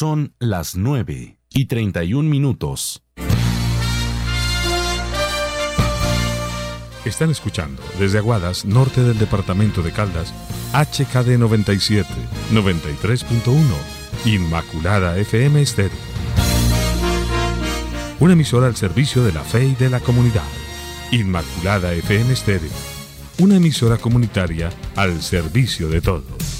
Son las 9 y 31 minutos. Están escuchando desde Aguadas, norte del departamento de Caldas, HKD 97, 93.1, Inmaculada FM Estéreo. Una emisora al servicio de la fe y de la comunidad. Inmaculada FM Estéreo. Una emisora comunitaria al servicio de todos.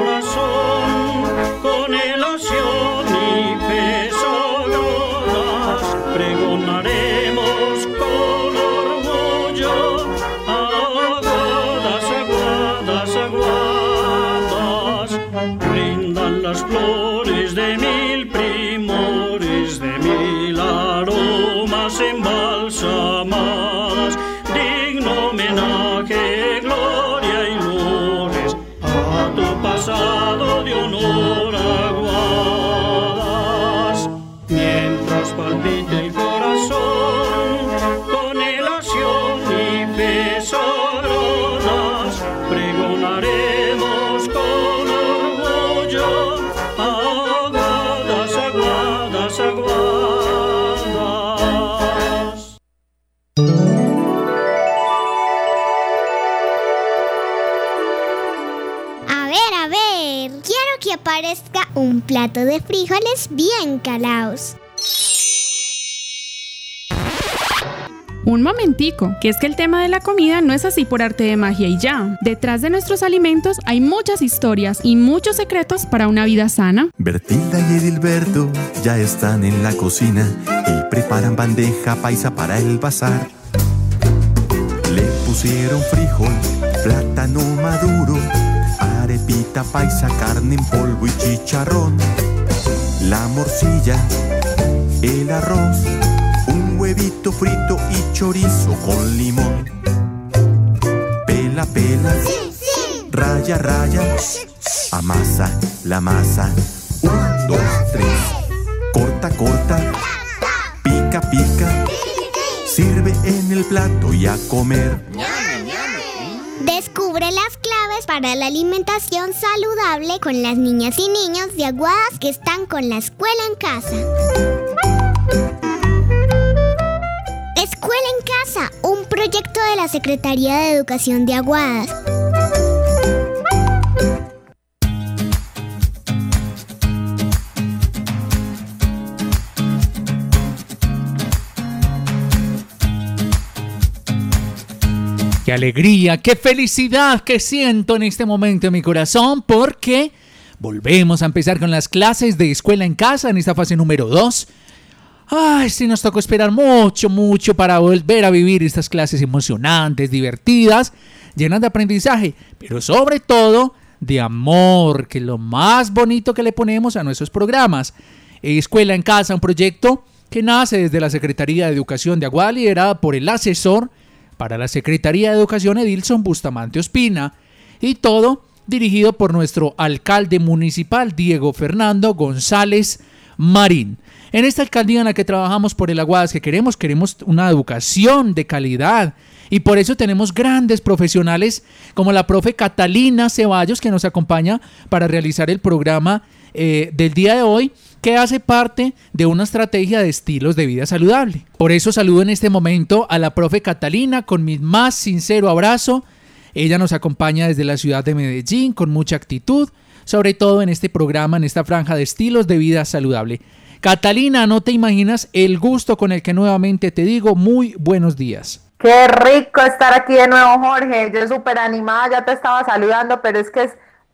Un plato de frijoles bien calaos. Un momentico, que es que el tema de la comida no es así por arte de magia y ya. Detrás de nuestros alimentos hay muchas historias y muchos secretos para una vida sana. Bertilda y Edilberto ya están en la cocina y preparan bandeja paisa para el bazar. Le pusieron frijol, plátano maduro arepita paisa, carne en polvo y chicharrón, la morcilla, el arroz, un huevito frito y chorizo con limón. Pela, pela, raya, raya, amasa la masa. Un, dos, tres, corta, corta, pica, pica, sirve en el plato y a comer. Descubre las claves para la alimentación saludable con las niñas y niños de Aguadas que están con la escuela en casa. Escuela en Casa, un proyecto de la Secretaría de Educación de Aguadas. Qué alegría, qué felicidad que siento en este momento en mi corazón porque volvemos a empezar con las clases de escuela en casa en esta fase número 2. Ay, sí nos tocó esperar mucho, mucho para volver a vivir estas clases emocionantes, divertidas, llenas de aprendizaje, pero sobre todo de amor, que es lo más bonito que le ponemos a nuestros programas. Escuela en Casa, un proyecto que nace desde la Secretaría de Educación de Aguada, liderada por el asesor para la Secretaría de Educación Edilson Bustamante Ospina y todo dirigido por nuestro alcalde municipal Diego Fernando González Marín. En esta alcaldía en la que trabajamos por el Aguadas que queremos, queremos una educación de calidad y por eso tenemos grandes profesionales como la profe Catalina Ceballos que nos acompaña para realizar el programa eh, del día de hoy que hace parte de una estrategia de estilos de vida saludable. Por eso saludo en este momento a la profe Catalina con mi más sincero abrazo. Ella nos acompaña desde la ciudad de Medellín con mucha actitud, sobre todo en este programa, en esta franja de estilos de vida saludable. Catalina, no te imaginas el gusto con el que nuevamente te digo muy buenos días. Qué rico estar aquí de nuevo, Jorge. Yo súper animada, ya te estaba saludando, pero es que es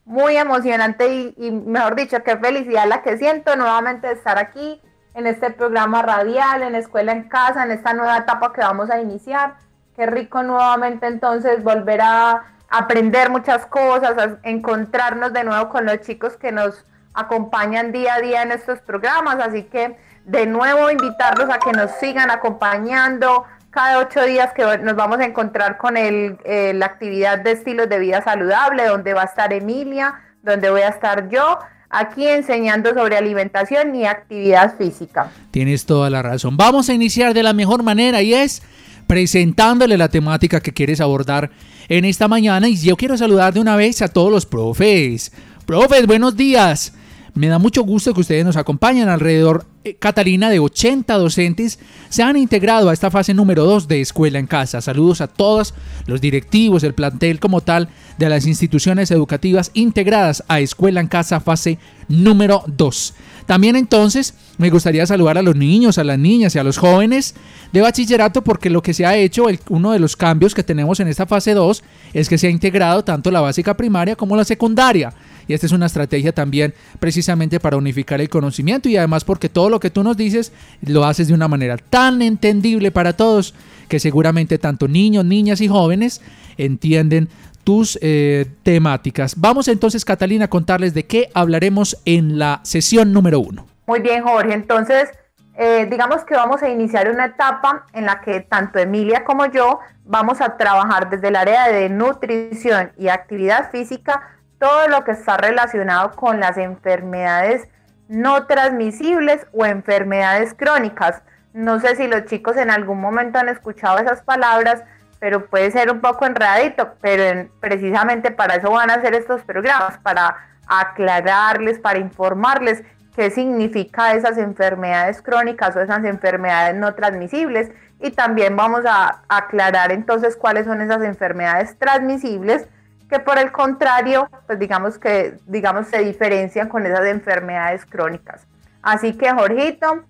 muy emocionante y, mejor dicho, qué felicidad la que siento nuevamente de estar aquí en este programa radial, en Escuela en Casa, en esta nueva etapa que vamos a iniciar. Qué rico nuevamente entonces volver a aprender muchas cosas, a encontrarnos de nuevo con los chicos que nos acompañan día a día en estos programas. Así que de nuevo invitarlos a que nos sigan acompañando cada ocho días que nos vamos a encontrar con el, eh, la actividad de estilos de vida saludable, donde va a estar Emilia, donde voy a estar yo, aquí enseñando sobre alimentación y actividad física. Tienes toda la razón. Vamos a iniciar de la mejor manera y es presentándole la temática que quieres abordar en esta mañana. Y yo quiero saludar de una vez a todos los profes. Profes, buenos días. Me da mucho gusto que ustedes nos acompañen alrededor. Eh, Catalina, de 80 docentes, se han integrado a esta fase número 2 de Escuela en Casa. Saludos a todos los directivos, el plantel como tal de las instituciones educativas integradas a Escuela en Casa fase número 2. También entonces me gustaría saludar a los niños, a las niñas y a los jóvenes de bachillerato porque lo que se ha hecho, uno de los cambios que tenemos en esta fase 2 es que se ha integrado tanto la básica primaria como la secundaria. Y esta es una estrategia también precisamente para unificar el conocimiento y además porque todo lo que tú nos dices lo haces de una manera tan entendible para todos que seguramente tanto niños, niñas y jóvenes entienden tus eh, temáticas. Vamos entonces, Catalina, a contarles de qué hablaremos en la sesión número uno. Muy bien, Jorge. Entonces, eh, digamos que vamos a iniciar una etapa en la que tanto Emilia como yo vamos a trabajar desde el área de nutrición y actividad física todo lo que está relacionado con las enfermedades no transmisibles o enfermedades crónicas. No sé si los chicos en algún momento han escuchado esas palabras, pero puede ser un poco enredadito, pero precisamente para eso van a hacer estos programas, para aclararles, para informarles qué significa esas enfermedades crónicas o esas enfermedades no transmisibles. Y también vamos a aclarar entonces cuáles son esas enfermedades transmisibles que por el contrario, pues digamos que digamos se diferencian con esas enfermedades crónicas. Así que Jorgito,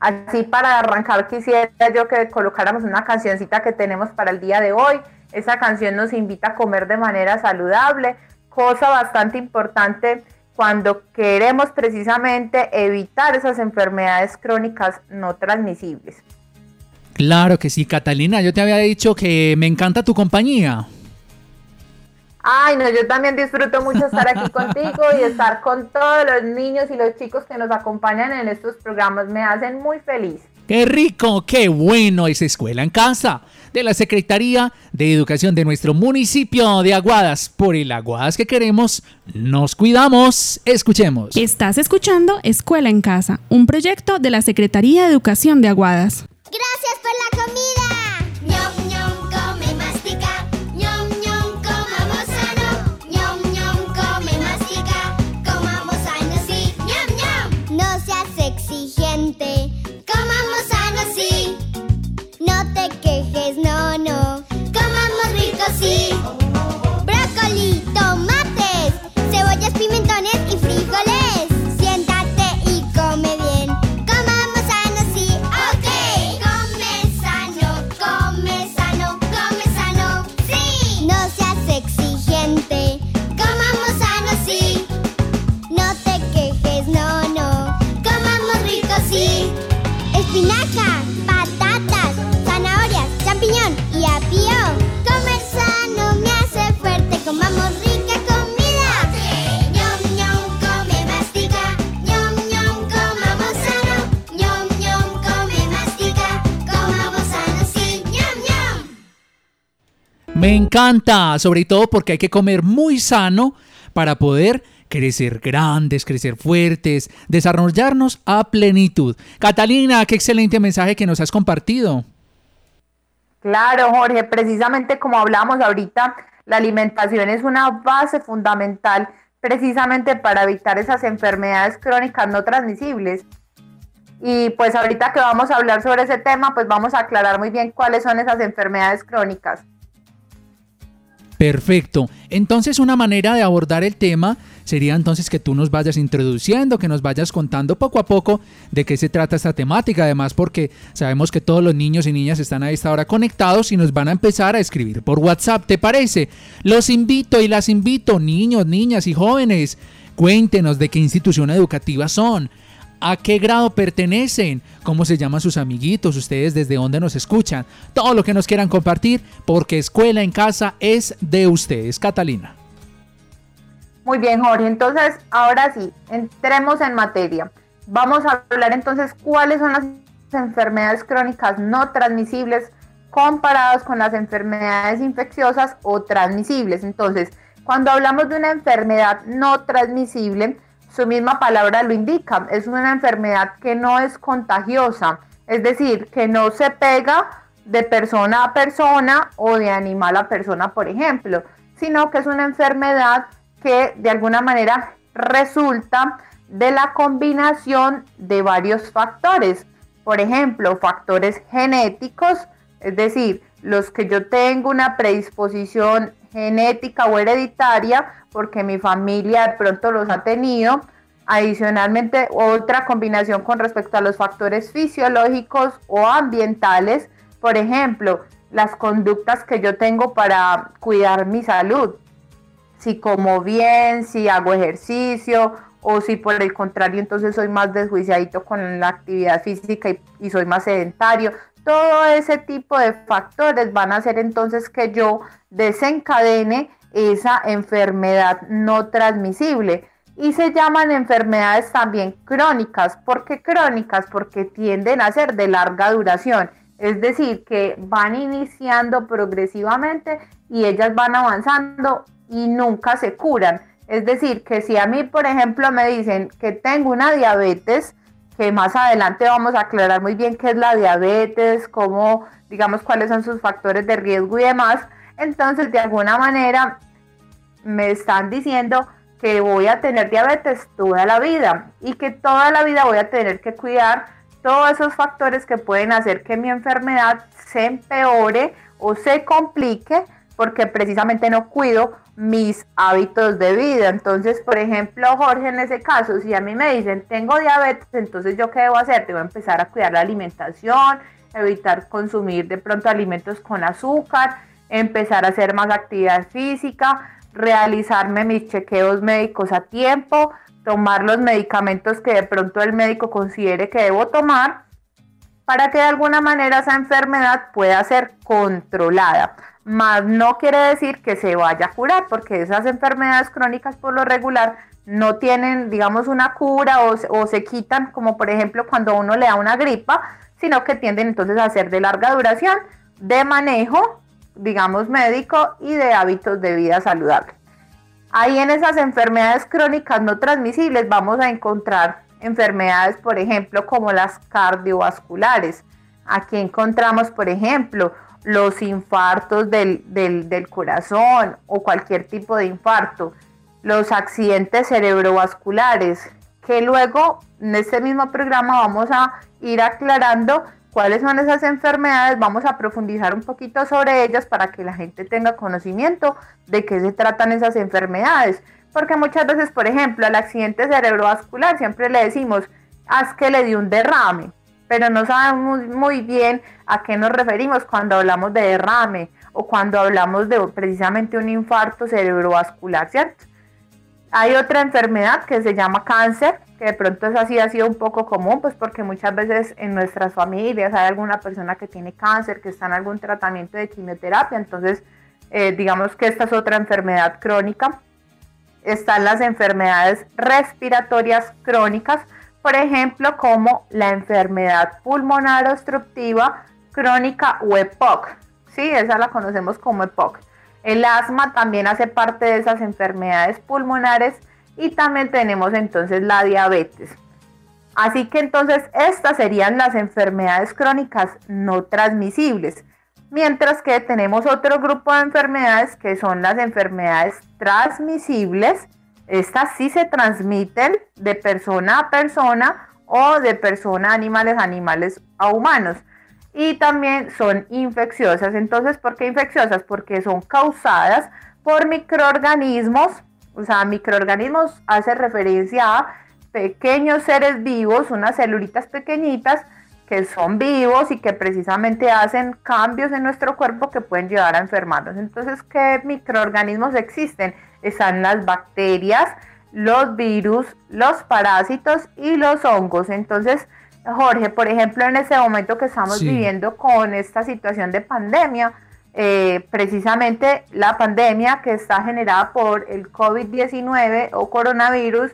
así para arrancar quisiera yo que colocáramos una cancioncita que tenemos para el día de hoy. Esa canción nos invita a comer de manera saludable, cosa bastante importante cuando queremos precisamente evitar esas enfermedades crónicas no transmisibles. Claro que sí, Catalina, yo te había dicho que me encanta tu compañía. Ay, no, yo también disfruto mucho estar aquí contigo y estar con todos los niños y los chicos que nos acompañan en estos programas. Me hacen muy feliz. ¡Qué rico! ¡Qué bueno es Escuela en Casa! De la Secretaría de Educación de nuestro municipio de Aguadas. Por el Aguadas que queremos, nos cuidamos. Escuchemos. Estás escuchando Escuela en Casa, un proyecto de la Secretaría de Educación de Aguadas. Gracias encanta, sobre todo porque hay que comer muy sano para poder crecer grandes, crecer fuertes, desarrollarnos a plenitud. Catalina, qué excelente mensaje que nos has compartido. Claro, Jorge, precisamente como hablamos ahorita, la alimentación es una base fundamental precisamente para evitar esas enfermedades crónicas no transmisibles. Y pues ahorita que vamos a hablar sobre ese tema, pues vamos a aclarar muy bien cuáles son esas enfermedades crónicas. Perfecto. Entonces una manera de abordar el tema sería entonces que tú nos vayas introduciendo, que nos vayas contando poco a poco de qué se trata esta temática, además porque sabemos que todos los niños y niñas están a esta hora conectados y nos van a empezar a escribir por WhatsApp, ¿te parece? Los invito y las invito, niños, niñas y jóvenes, cuéntenos de qué institución educativa son a qué grado pertenecen, cómo se llaman sus amiguitos, ustedes desde dónde nos escuchan, todo lo que nos quieran compartir, porque escuela en casa es de ustedes, Catalina. Muy bien, Jorge. Entonces, ahora sí, entremos en materia. Vamos a hablar entonces cuáles son las enfermedades crónicas no transmisibles comparadas con las enfermedades infecciosas o transmisibles. Entonces, cuando hablamos de una enfermedad no transmisible, su misma palabra lo indica, es una enfermedad que no es contagiosa, es decir, que no se pega de persona a persona o de animal a persona, por ejemplo, sino que es una enfermedad que de alguna manera resulta de la combinación de varios factores. Por ejemplo, factores genéticos, es decir, los que yo tengo una predisposición genética o hereditaria, porque mi familia de pronto los ha tenido. Adicionalmente, otra combinación con respecto a los factores fisiológicos o ambientales, por ejemplo, las conductas que yo tengo para cuidar mi salud. Si como bien, si hago ejercicio o si por el contrario entonces soy más desjuiciadito con la actividad física y, y soy más sedentario. Todo ese tipo de factores van a hacer entonces que yo desencadene esa enfermedad no transmisible. Y se llaman enfermedades también crónicas. ¿Por qué crónicas? Porque tienden a ser de larga duración. Es decir, que van iniciando progresivamente y ellas van avanzando y nunca se curan. Es decir, que si a mí, por ejemplo, me dicen que tengo una diabetes, que más adelante vamos a aclarar muy bien qué es la diabetes, cómo, digamos, cuáles son sus factores de riesgo y demás, entonces de alguna manera me están diciendo que voy a tener diabetes toda la vida y que toda la vida voy a tener que cuidar todos esos factores que pueden hacer que mi enfermedad se empeore o se complique porque precisamente no cuido mis hábitos de vida. Entonces, por ejemplo, Jorge, en ese caso, si a mí me dicen tengo diabetes, entonces yo qué debo hacer? Debo empezar a cuidar la alimentación, evitar consumir de pronto alimentos con azúcar, empezar a hacer más actividad física, realizarme mis chequeos médicos a tiempo, tomar los medicamentos que de pronto el médico considere que debo tomar para que de alguna manera esa enfermedad pueda ser controlada más no quiere decir que se vaya a curar, porque esas enfermedades crónicas por lo regular no tienen, digamos, una cura o, se quitan, como por ejemplo cuando uno le da una gripa, sino que tienden entonces a ser de larga duración, de manejo, digamos, médico y de hábitos de vida saludable. Ahí en esas enfermedades crónicas no transmisibles vamos a encontrar enfermedades, por ejemplo, como las cardiovasculares. Aquí encontramos, por ejemplo, los infartos del, del, corazón o cualquier tipo de infarto, los accidentes cerebrovasculares, que luego en este mismo programa vamos a ir aclarando cuáles son esas enfermedades, vamos a profundizar un poquito sobre ellas para que la gente tenga conocimiento de qué se tratan esas enfermedades. Porque muchas veces, por ejemplo, al accidente cerebrovascular siempre le decimos, haz que le dio un derrame pero no sabemos muy bien a qué nos referimos cuando hablamos de derrame o cuando hablamos de precisamente un infarto cerebrovascular, ¿cierto? Hay otra enfermedad que se llama cáncer, que de pronto es así ha sido un poco común, pues porque muchas veces en nuestras familias hay alguna persona que tiene cáncer, que está en algún tratamiento de quimioterapia, entonces eh, digamos que esta es otra enfermedad crónica. Están las enfermedades respiratorias crónicas, por ejemplo, como la enfermedad pulmonar obstructiva crónica o EPOC. Sí, esa la conocemos como EPOC. El asma también hace parte de esas enfermedades pulmonares y también tenemos entonces la diabetes. Así que entonces estas serían las enfermedades crónicas no transmisibles. Mientras que tenemos otro grupo de enfermedades que son las enfermedades transmisibles estas sí se transmiten de persona a persona o de persona a animales, animales a humanos. Y también son infecciosas. Entonces, ¿por qué infecciosas? Porque son causadas por microorganismos. O sea, microorganismos hace referencia a pequeños seres vivos, unas celulitas pequeñitas que son vivos y que precisamente hacen cambios en nuestro cuerpo que pueden llevar a enfermarnos. Entonces, ¿qué microorganismos existen? Están las bacterias, los virus, los parásitos y los hongos. Entonces, Jorge, por ejemplo, en este momento que estamos viviendo con esta situación de pandemia, eh, precisamente la pandemia que está generada por el COVID-19 o coronavirus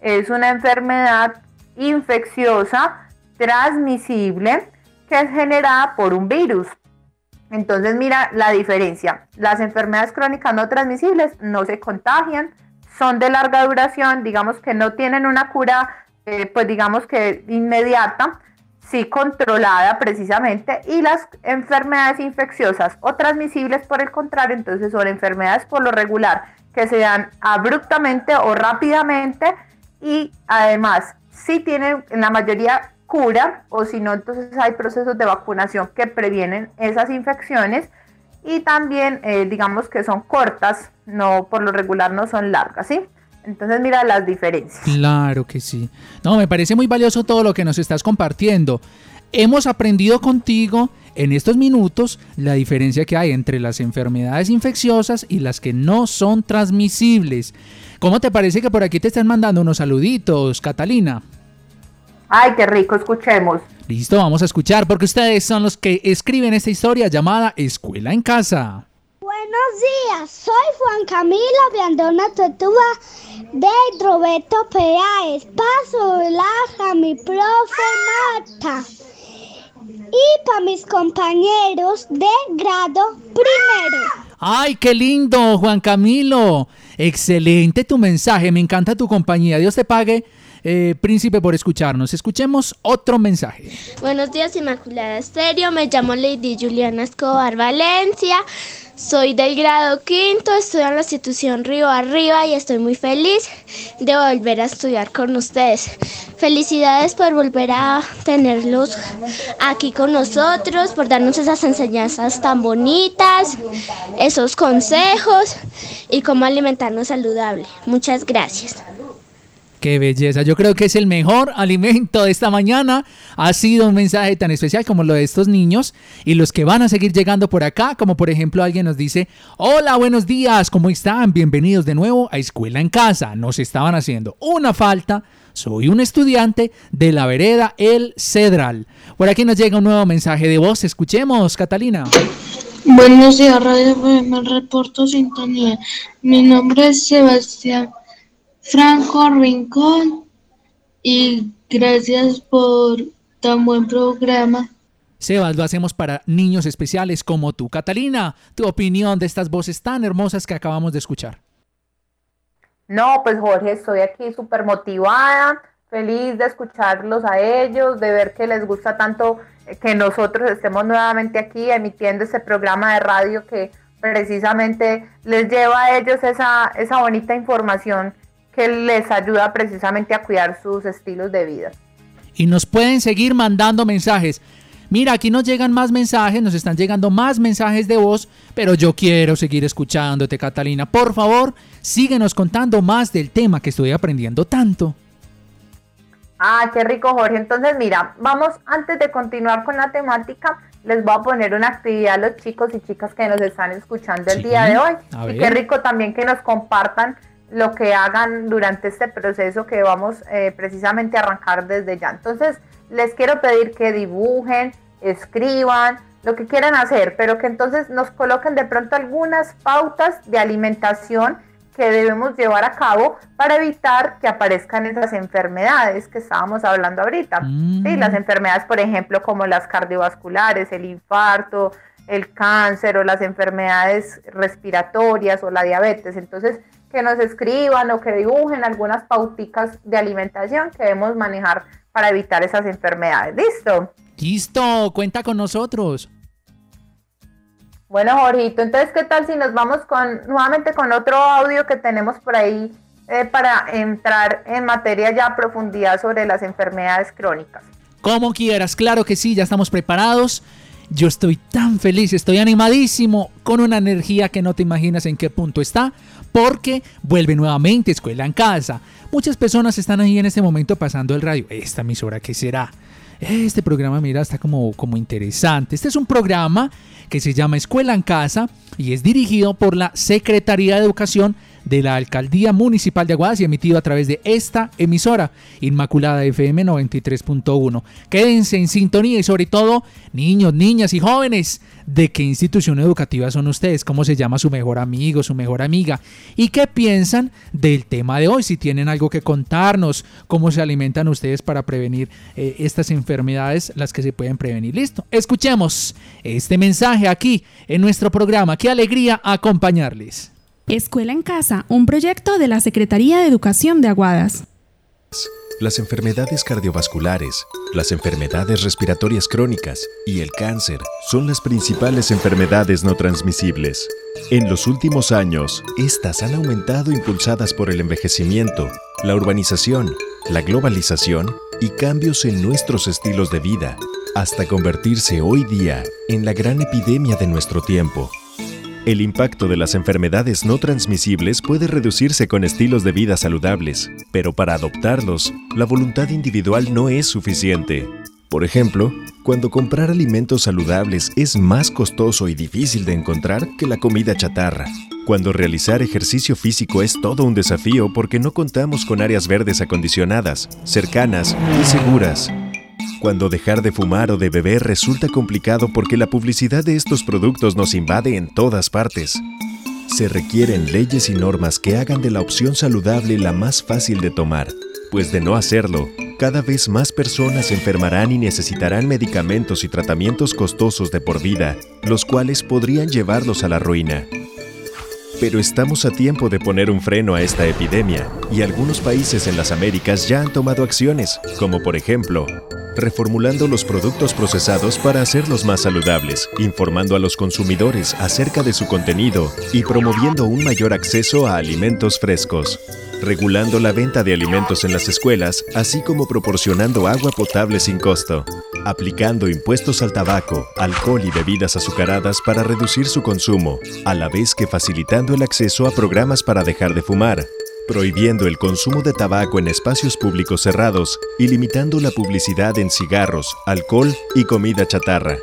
es una enfermedad infecciosa transmisible que es generada por un virus. Entonces mira la diferencia. Las enfermedades crónicas no transmisibles no se contagian, son de larga duración, digamos que no tienen una cura, eh, pues digamos que inmediata, sí controlada precisamente, y las enfermedades infecciosas o transmisibles por el contrario, entonces son enfermedades por lo regular que se dan abruptamente o rápidamente y además sí tienen en la mayoría cura o si no entonces hay procesos de vacunación que previenen esas infecciones y también eh, digamos que son cortas, no por lo regular no son largas, ¿sí? Entonces mira las diferencias. Claro que sí. No, me parece muy valioso todo lo que nos estás compartiendo. Hemos aprendido contigo en estos minutos la diferencia que hay entre las enfermedades infecciosas y las que no son transmisibles. ¿Cómo te parece que por aquí te están mandando unos saluditos, Catalina? Ay, qué rico, escuchemos. Listo, vamos a escuchar porque ustedes son los que escriben esta historia llamada Escuela en Casa. Buenos días, soy Juan Camilo Viandona Tortuga de Roberto Peáez. Paso a mi profe Marta y para mis compañeros de grado primero. ¡Ay, qué lindo, Juan Camilo! Excelente tu mensaje, me encanta tu compañía. Dios te pague. Eh, príncipe por escucharnos. Escuchemos otro mensaje. Buenos días, Inmaculada Estéreo. Me llamo Lady Juliana Escobar Valencia. Soy del grado quinto, estudio en la institución Río Arriba y estoy muy feliz de volver a estudiar con ustedes. Felicidades por volver a tenerlos aquí con nosotros, por darnos esas enseñanzas tan bonitas, esos consejos y cómo alimentarnos saludable. Muchas gracias. Qué belleza. Yo creo que es el mejor alimento de esta mañana. Ha sido un mensaje tan especial como lo de estos niños y los que van a seguir llegando por acá, como por ejemplo alguien nos dice, hola, buenos días, ¿cómo están? Bienvenidos de nuevo a Escuela en Casa. Nos estaban haciendo una falta. Soy un estudiante de la vereda El Cedral. Por aquí nos llega un nuevo mensaje de voz. Escuchemos, Catalina. Buenos días, Radio me reporto sintonía. Mi nombre es Sebastián Franco Rincón y gracias por tan buen programa. Sebas, lo hacemos para niños especiales como tú. Catalina, tu opinión de estas voces tan hermosas que acabamos de escuchar. No, pues Jorge, estoy aquí súper motivada, feliz de escucharlos a ellos, de ver que les gusta tanto eh, que nosotros estemos nuevamente aquí emitiendo este programa de radio que precisamente les lleva a ellos esa, esa bonita información que les ayuda precisamente a cuidar sus estilos de vida. Y nos pueden seguir mandando mensajes. Mira, aquí nos llegan más mensajes, nos están llegando más mensajes de voz, pero yo quiero seguir escuchándote, Catalina. Por favor, síguenos contando más del tema que estoy aprendiendo tanto. Ah, qué rico, Jorge. Entonces, mira, vamos, antes de continuar con la temática, les voy a poner una actividad a los chicos y chicas que nos están escuchando el día de hoy. Y qué rico también que nos compartan lo que hagan durante este proceso que vamos eh, precisamente a arrancar desde ya. Entonces, les quiero pedir que dibujen, escriban, lo que quieran hacer, pero que entonces nos coloquen de pronto algunas pautas de alimentación que debemos llevar a cabo para evitar que aparezcan esas enfermedades que estábamos hablando ahorita. ¿sí? Las enfermedades, por ejemplo, como las cardiovasculares, el infarto, el cáncer o las enfermedades respiratorias o la diabetes. Entonces, que nos escriban o que dibujen algunas pauticas de alimentación que debemos manejar para evitar esas enfermedades. ¿Listo? Listo, cuenta con nosotros. Bueno, Jorgito, entonces, ¿qué tal si nos vamos con nuevamente con otro audio que tenemos por ahí eh, para entrar en materia ya a profundidad sobre las enfermedades crónicas? Como quieras, claro que sí, ya estamos preparados. Yo estoy tan feliz, estoy animadísimo, con una energía que no te imaginas en qué punto está, porque vuelve nuevamente Escuela en Casa. Muchas personas están ahí en este momento pasando el radio. Esta emisora, ¿qué será? Este programa, mira, está como, como interesante. Este es un programa que se llama Escuela en Casa y es dirigido por la Secretaría de Educación de la Alcaldía Municipal de Aguadas y emitido a través de esta emisora, Inmaculada FM 93.1. Quédense en sintonía y sobre todo, niños, niñas y jóvenes, ¿de qué institución educativa son ustedes? ¿Cómo se llama su mejor amigo, su mejor amiga? ¿Y qué piensan del tema de hoy? Si tienen algo que contarnos, cómo se alimentan ustedes para prevenir eh, estas enfermedades, las que se pueden prevenir. Listo, escuchemos este mensaje aquí en nuestro programa. Qué alegría acompañarles. Escuela en Casa, un proyecto de la Secretaría de Educación de Aguadas. Las enfermedades cardiovasculares, las enfermedades respiratorias crónicas y el cáncer son las principales enfermedades no transmisibles. En los últimos años, estas han aumentado impulsadas por el envejecimiento, la urbanización, la globalización y cambios en nuestros estilos de vida, hasta convertirse hoy día en la gran epidemia de nuestro tiempo. El impacto de las enfermedades no transmisibles puede reducirse con estilos de vida saludables, pero para adoptarlos, la voluntad individual no es suficiente. Por ejemplo, cuando comprar alimentos saludables es más costoso y difícil de encontrar que la comida chatarra. Cuando realizar ejercicio físico es todo un desafío porque no contamos con áreas verdes acondicionadas, cercanas y seguras cuando dejar de fumar o de beber resulta complicado porque la publicidad de estos productos nos invade en todas partes. Se requieren leyes y normas que hagan de la opción saludable la más fácil de tomar, pues de no hacerlo, cada vez más personas enfermarán y necesitarán medicamentos y tratamientos costosos de por vida, los cuales podrían llevarlos a la ruina. Pero estamos a tiempo de poner un freno a esta epidemia, y algunos países en las Américas ya han tomado acciones, como por ejemplo, reformulando los productos procesados para hacerlos más saludables, informando a los consumidores acerca de su contenido y promoviendo un mayor acceso a alimentos frescos, regulando la venta de alimentos en las escuelas, así como proporcionando agua potable sin costo, aplicando impuestos al tabaco, alcohol y bebidas azucaradas para reducir su consumo, a la vez que facilitando el acceso a programas para dejar de fumar, prohibiendo el consumo de tabaco en espacios públicos cerrados y limitando la publicidad en cigarros, alcohol y comida chatarra,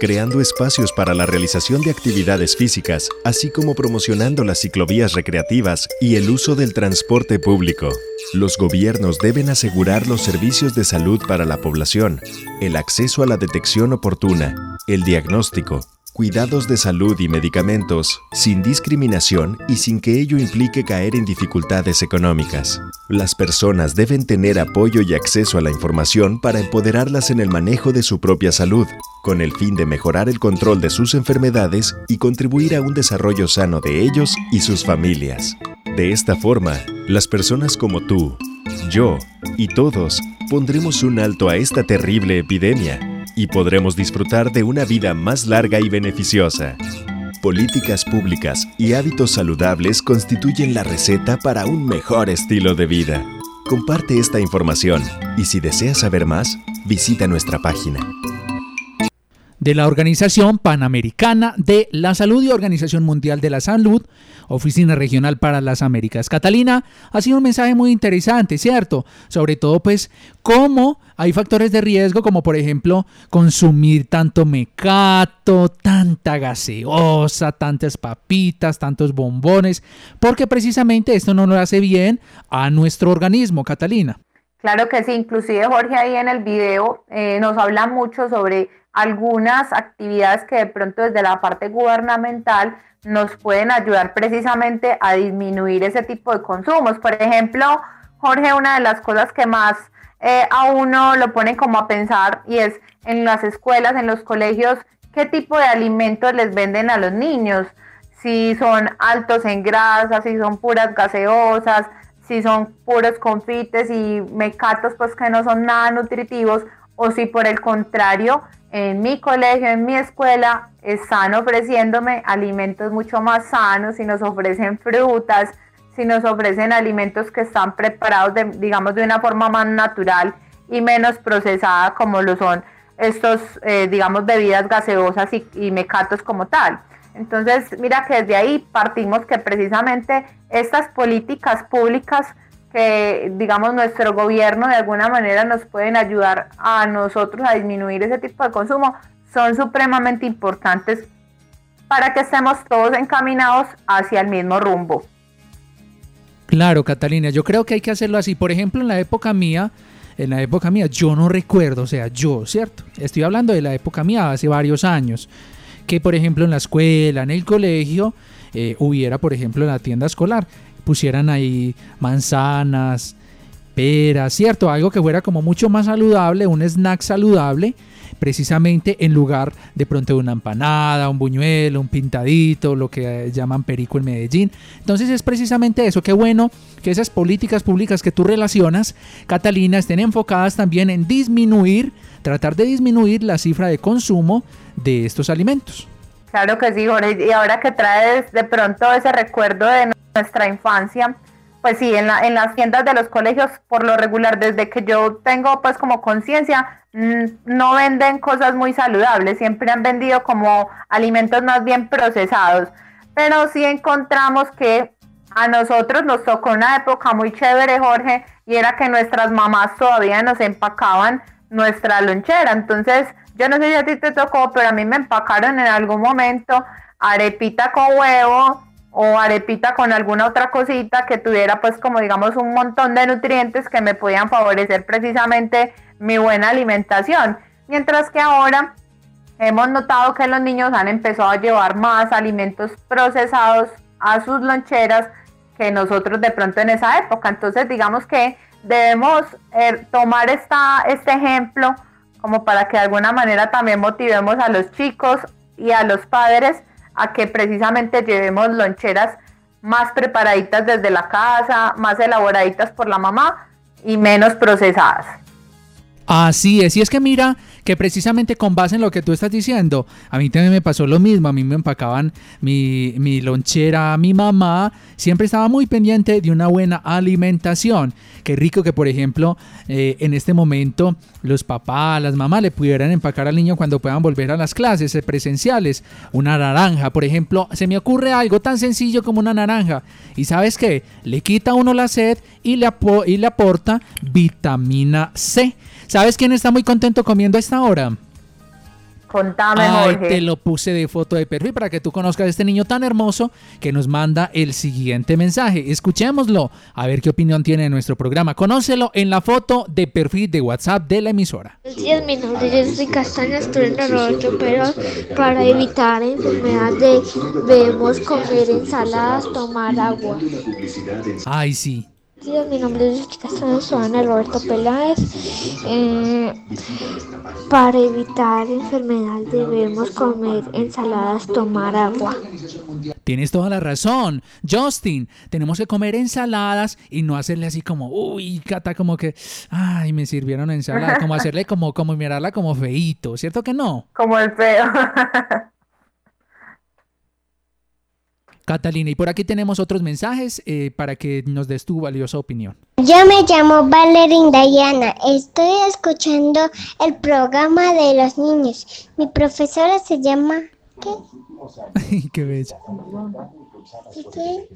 creando espacios para la realización de actividades físicas, así como promocionando las ciclovías recreativas y el uso del transporte público. Los gobiernos deben asegurar los servicios de salud para la población, el acceso a la detección oportuna, el diagnóstico, cuidados de salud y medicamentos, sin discriminación y sin que ello implique caer en dificultades económicas. Las personas deben tener apoyo y acceso a la información para empoderarlas en el manejo de su propia salud, con el fin de mejorar el control de sus enfermedades y contribuir a un desarrollo sano de ellos y sus familias. De esta forma, las personas como tú, yo y todos pondremos un alto a esta terrible epidemia y podremos disfrutar de una vida más larga y beneficiosa. Políticas públicas y hábitos saludables constituyen la receta para un mejor estilo de vida. Comparte esta información y si deseas saber más, visita nuestra página de la Organización Panamericana de la Salud y Organización Mundial de la Salud, Oficina Regional para las Américas. Catalina, ha sido un mensaje muy interesante, ¿cierto? Sobre todo, pues, cómo hay factores de riesgo, como por ejemplo, consumir tanto mecato, tanta gaseosa, tantas papitas, tantos bombones, porque precisamente esto no lo hace bien a nuestro organismo, Catalina. Claro que sí, inclusive Jorge ahí en el video eh, nos habla mucho sobre algunas actividades que de pronto desde la parte gubernamental nos pueden ayudar precisamente a disminuir ese tipo de consumos. Por ejemplo, Jorge, una de las cosas que más eh, a uno lo pone como a pensar y es en las escuelas, en los colegios, qué tipo de alimentos les venden a los niños, si son altos en grasa, si son puras gaseosas, si son puros confites y mecatos pues que no son nada nutritivos o si por el contrario en mi colegio, en mi escuela, están ofreciéndome alimentos mucho más sanos, si nos ofrecen frutas, si nos ofrecen alimentos que están preparados, de, digamos, de una forma más natural y menos procesada como lo son estos, eh, digamos, bebidas gaseosas y, y mecatos como tal. Entonces, mira que desde ahí partimos que precisamente estas políticas públicas que, digamos, nuestro gobierno de alguna manera nos pueden ayudar a nosotros a disminuir ese tipo de consumo, son supremamente importantes para que estemos todos encaminados hacia el mismo rumbo. Claro, Catalina, yo creo que hay que hacerlo así. Por ejemplo, en la época mía, en la época mía, yo no recuerdo, o sea, yo, ¿cierto? Estoy hablando de la época mía, hace varios años, que por ejemplo en la escuela, en el colegio, eh, hubiera, por ejemplo, en la tienda escolar, pusieran ahí manzanas, peras, ¿cierto? Algo que fuera como mucho más saludable, un snack saludable, precisamente en lugar de pronto de una empanada, un buñuelo, un pintadito, lo que llaman perico en Medellín. Entonces es precisamente eso, qué bueno que esas políticas públicas que tú relacionas, Catalina, estén enfocadas también en disminuir, tratar de disminuir la cifra de consumo de estos alimentos. Claro que sí, Jorge. Y ahora que traes de pronto ese recuerdo de nuestra infancia, pues sí, en, la, en las tiendas de los colegios, por lo regular, desde que yo tengo pues como conciencia, mm, no venden cosas muy saludables, siempre han vendido como alimentos más bien procesados. Pero sí encontramos que a nosotros nos tocó una época muy chévere, Jorge, y era que nuestras mamás todavía nos empacaban nuestra lonchera. Entonces, yo no sé si a ti te tocó, pero a mí me empacaron en algún momento arepita con huevo o arepita con alguna otra cosita que tuviera pues como digamos un montón de nutrientes que me podían favorecer precisamente mi buena alimentación. Mientras que ahora hemos notado que los niños han empezado a llevar más alimentos procesados a sus loncheras que nosotros de pronto en esa época. Entonces digamos que debemos eh, tomar esta, este ejemplo como para que de alguna manera también motivemos a los chicos y a los padres a que precisamente llevemos loncheras más preparaditas desde la casa, más elaboraditas por la mamá y menos procesadas. Así es, y es que mira que precisamente con base en lo que tú estás diciendo, a mí también me pasó lo mismo, a mí me empacaban mi, mi lonchera, mi mamá siempre estaba muy pendiente de una buena alimentación. Qué rico que por ejemplo eh, en este momento los papás, las mamás le pudieran empacar al niño cuando puedan volver a las clases presenciales. Una naranja, por ejemplo, se me ocurre algo tan sencillo como una naranja. ¿Y sabes qué? Le quita uno la sed y le, y le aporta vitamina C. ¿Sabes quién está muy contento comiendo a esta hora? Contame, Ay, te lo puse de foto de perfil para que tú conozcas a este niño tan hermoso que nos manda el siguiente mensaje. Escuchémoslo, a ver qué opinión tiene de nuestro programa. Conócelo en la foto de perfil de WhatsApp de la emisora. Buenos días, mi nombre es Jessica Castaña, estoy en el pero para evitar enfermedades debemos comer ensaladas, tomar agua. Ay, sí. Días, mi nombre es soy en Roberto Peláez. Eh, para evitar enfermedad debemos comer ensaladas, tomar agua. Tienes toda la razón. Justin, tenemos que comer ensaladas y no hacerle así como, uy, cata, como que, ay, me sirvieron ensalada. Como hacerle como, como mirarla como feíto, ¿cierto que no? Como el feo. Catalina, y por aquí tenemos otros mensajes eh, para que nos des tu valiosa opinión. Yo me llamo Valerín Dayana. Estoy escuchando el programa de los niños. Mi profesora se llama. ¿Qué? Qué bella. ¿Qué?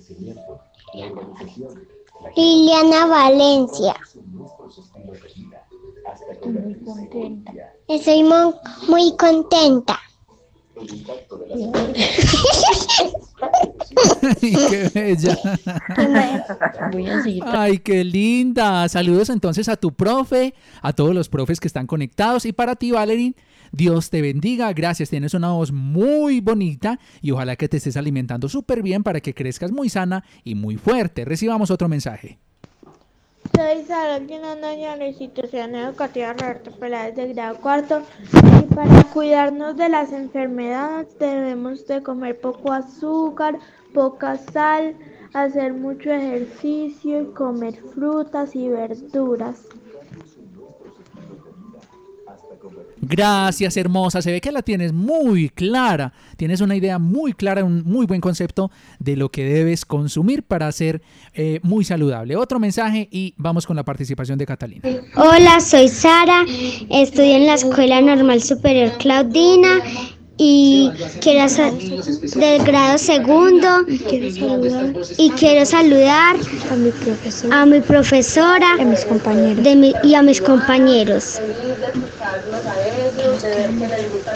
Liliana Valencia. Estoy muy, muy contenta. Ay, qué bella. Ay, qué linda. Saludos entonces a tu profe, a todos los profes que están conectados y para ti, Valerie, Dios te bendiga. Gracias, tienes una voz muy bonita y ojalá que te estés alimentando súper bien para que crezcas muy sana y muy fuerte. Recibamos otro mensaje. Soy Quinondoña de la institución educativa Roberto Peláez de grado cuarto y para cuidarnos de las enfermedades debemos de comer poco azúcar, poca sal, hacer mucho ejercicio y comer frutas y verduras. Gracias, hermosa. Se ve que la tienes muy clara. Tienes una idea muy clara, un muy buen concepto de lo que debes consumir para ser eh, muy saludable. Otro mensaje y vamos con la participación de Catalina. Hola, soy Sara. Estudio en la Escuela Normal Superior Claudina y quiero del grado segundo y quiero saludar a mi profesora, a mi profesora de mis compañeros. y a mis compañeros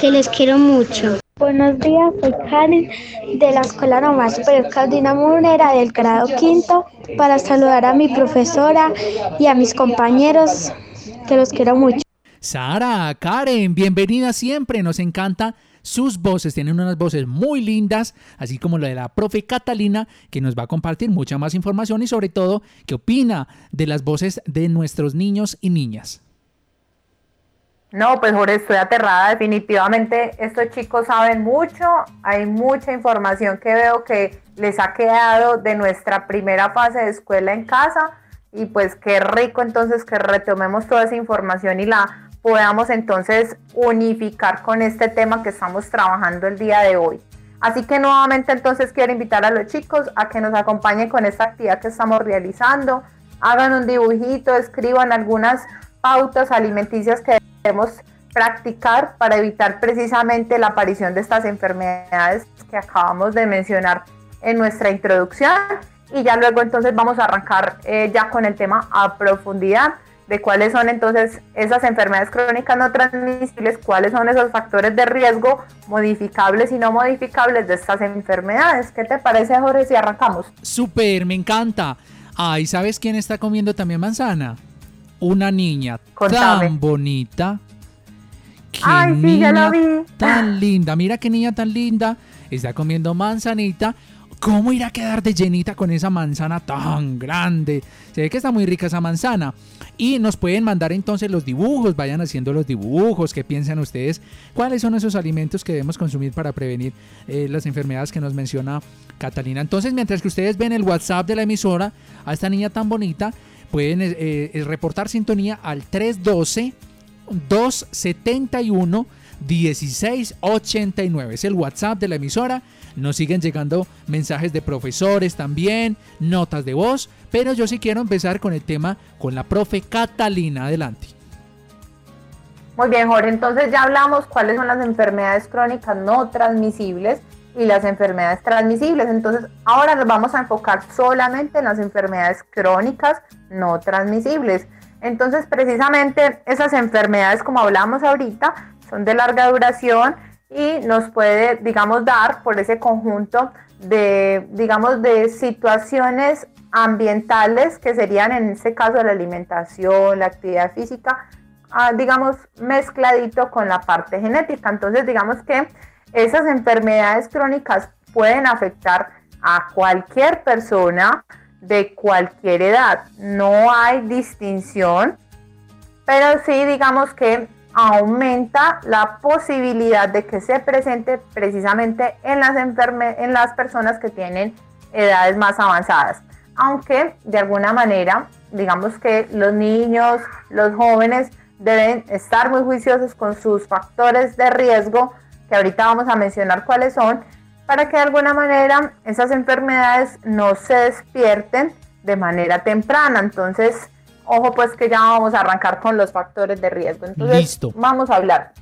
que les quiero mucho. Buenos días, soy Karen de la Escuela Normal Superior Claudina Munera del grado quinto para saludar a mi profesora y a mis compañeros que los quiero mucho. Sara, Karen, bienvenida siempre, nos encanta sus voces, tienen unas voces muy lindas, así como la de la profe Catalina, que nos va a compartir mucha más información y sobre todo qué opina de las voces de nuestros niños y niñas. No, pues Jorge, estoy aterrada. Definitivamente estos chicos saben mucho. Hay mucha información que veo que les ha quedado de nuestra primera fase de escuela en casa. Y pues qué rico entonces que retomemos toda esa información y la podamos entonces unificar con este tema que estamos trabajando el día de hoy. Así que nuevamente entonces quiero invitar a los chicos a que nos acompañen con esta actividad que estamos realizando. Hagan un dibujito, escriban algunas pautas alimenticias que debemos practicar para evitar precisamente la aparición de estas enfermedades que acabamos de mencionar en nuestra introducción. Y ya luego entonces vamos a arrancar eh, ya con el tema a profundidad de cuáles son entonces esas enfermedades crónicas no transmisibles, cuáles son esos factores de riesgo modificables y no modificables de estas enfermedades. ¿Qué te parece, Jorge, si arrancamos? Súper, me encanta. Ay, ¿sabes quién está comiendo también manzana? Una niña tan bonita. Qué Ay, sí, ya la vi. Tan linda. Mira qué niña tan linda. Está comiendo manzanita. ¿Cómo irá a quedar de llenita con esa manzana tan grande? Se ve que está muy rica esa manzana. Y nos pueden mandar entonces los dibujos, vayan haciendo los dibujos, qué piensan ustedes, cuáles son esos alimentos que debemos consumir para prevenir eh, las enfermedades que nos menciona Catalina. Entonces, mientras que ustedes ven el WhatsApp de la emisora a esta niña tan bonita, pueden eh, eh, reportar sintonía al 312 271 1689. Es el WhatsApp de la emisora. Nos siguen llegando mensajes de profesores también, notas de voz, pero yo sí quiero empezar con el tema con la profe Catalina. Adelante. Muy bien, Jorge. Entonces ya hablamos cuáles son las enfermedades crónicas no transmisibles y las enfermedades transmisibles. Entonces ahora nos vamos a enfocar solamente en las enfermedades crónicas no transmisibles. Entonces precisamente esas enfermedades, como hablamos ahorita, son de larga duración y nos puede, digamos, dar por ese conjunto de, digamos, de situaciones ambientales que serían en este caso la alimentación, la actividad física, ah, digamos, mezcladito con la parte genética. Entonces, digamos que esas enfermedades crónicas pueden afectar a cualquier persona de cualquier edad. No hay distinción, pero sí digamos que aumenta la posibilidad de que se presente precisamente en las, en las personas que tienen edades más avanzadas. Aunque de alguna manera, digamos que los niños, los jóvenes deben estar muy juiciosos con sus factores de riesgo, que ahorita vamos a mencionar cuáles son, para que de alguna manera esas enfermedades no se despierten de manera temprana. Entonces, ojo pues que ya vamos a arrancar con los factores de riesgo. Entonces, vamos a hablar.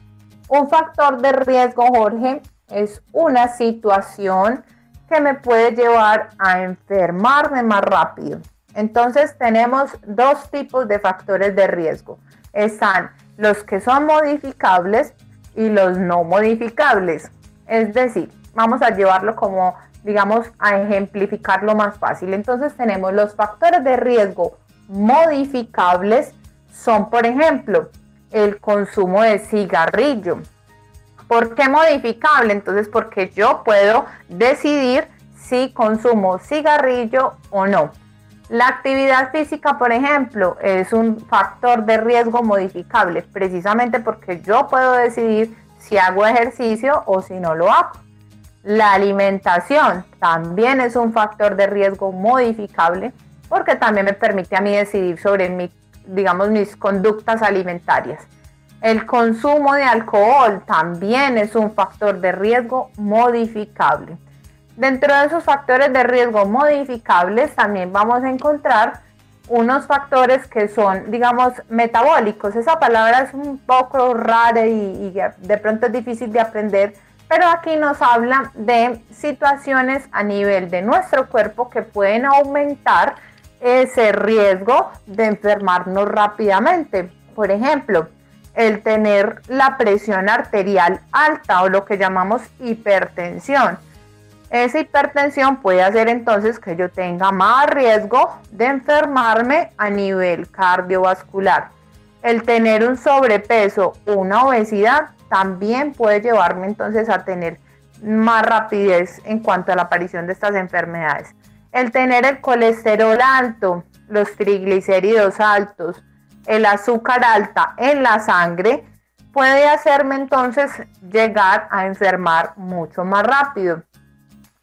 Un factor de riesgo, Jorge, es una situación que me puede llevar a enfermarme más rápido. Entonces tenemos dos tipos de factores de riesgo. Están los que son modificables y los no modificables. Es decir, vamos a llevarlo como, digamos, a ejemplificarlo más fácil. Entonces tenemos los factores de riesgo modificables son, por ejemplo, el consumo de cigarrillo. ¿Por qué modificable? Entonces, porque yo puedo decidir si consumo cigarrillo o no. La actividad física, por ejemplo, es un factor de riesgo modificable, precisamente porque yo puedo decidir si hago ejercicio o si no lo hago. La alimentación también es un factor de riesgo modificable porque también me permite a mí decidir sobre mi, digamos, mis conductas alimentarias. El consumo de alcohol también es un factor de riesgo modificable. Dentro de esos factores de riesgo modificables también vamos a encontrar unos factores que son, digamos, metabólicos. Esa palabra es un poco rara y, y, de pronto es difícil de aprender, pero aquí nos habla de situaciones a nivel de nuestro cuerpo que pueden aumentar ese riesgo de enfermarnos rápidamente. Por ejemplo, el tener la presión arterial alta o lo que llamamos hipertensión. Esa hipertensión puede hacer entonces que yo tenga más riesgo de enfermarme a nivel cardiovascular. El tener un sobrepeso o una obesidad también puede llevarme entonces a tener más rapidez en cuanto a la aparición de estas enfermedades. El tener el colesterol alto, los triglicéridos altos, el azúcar alta en la sangre, puede hacerme entonces llegar a enfermar mucho más rápido.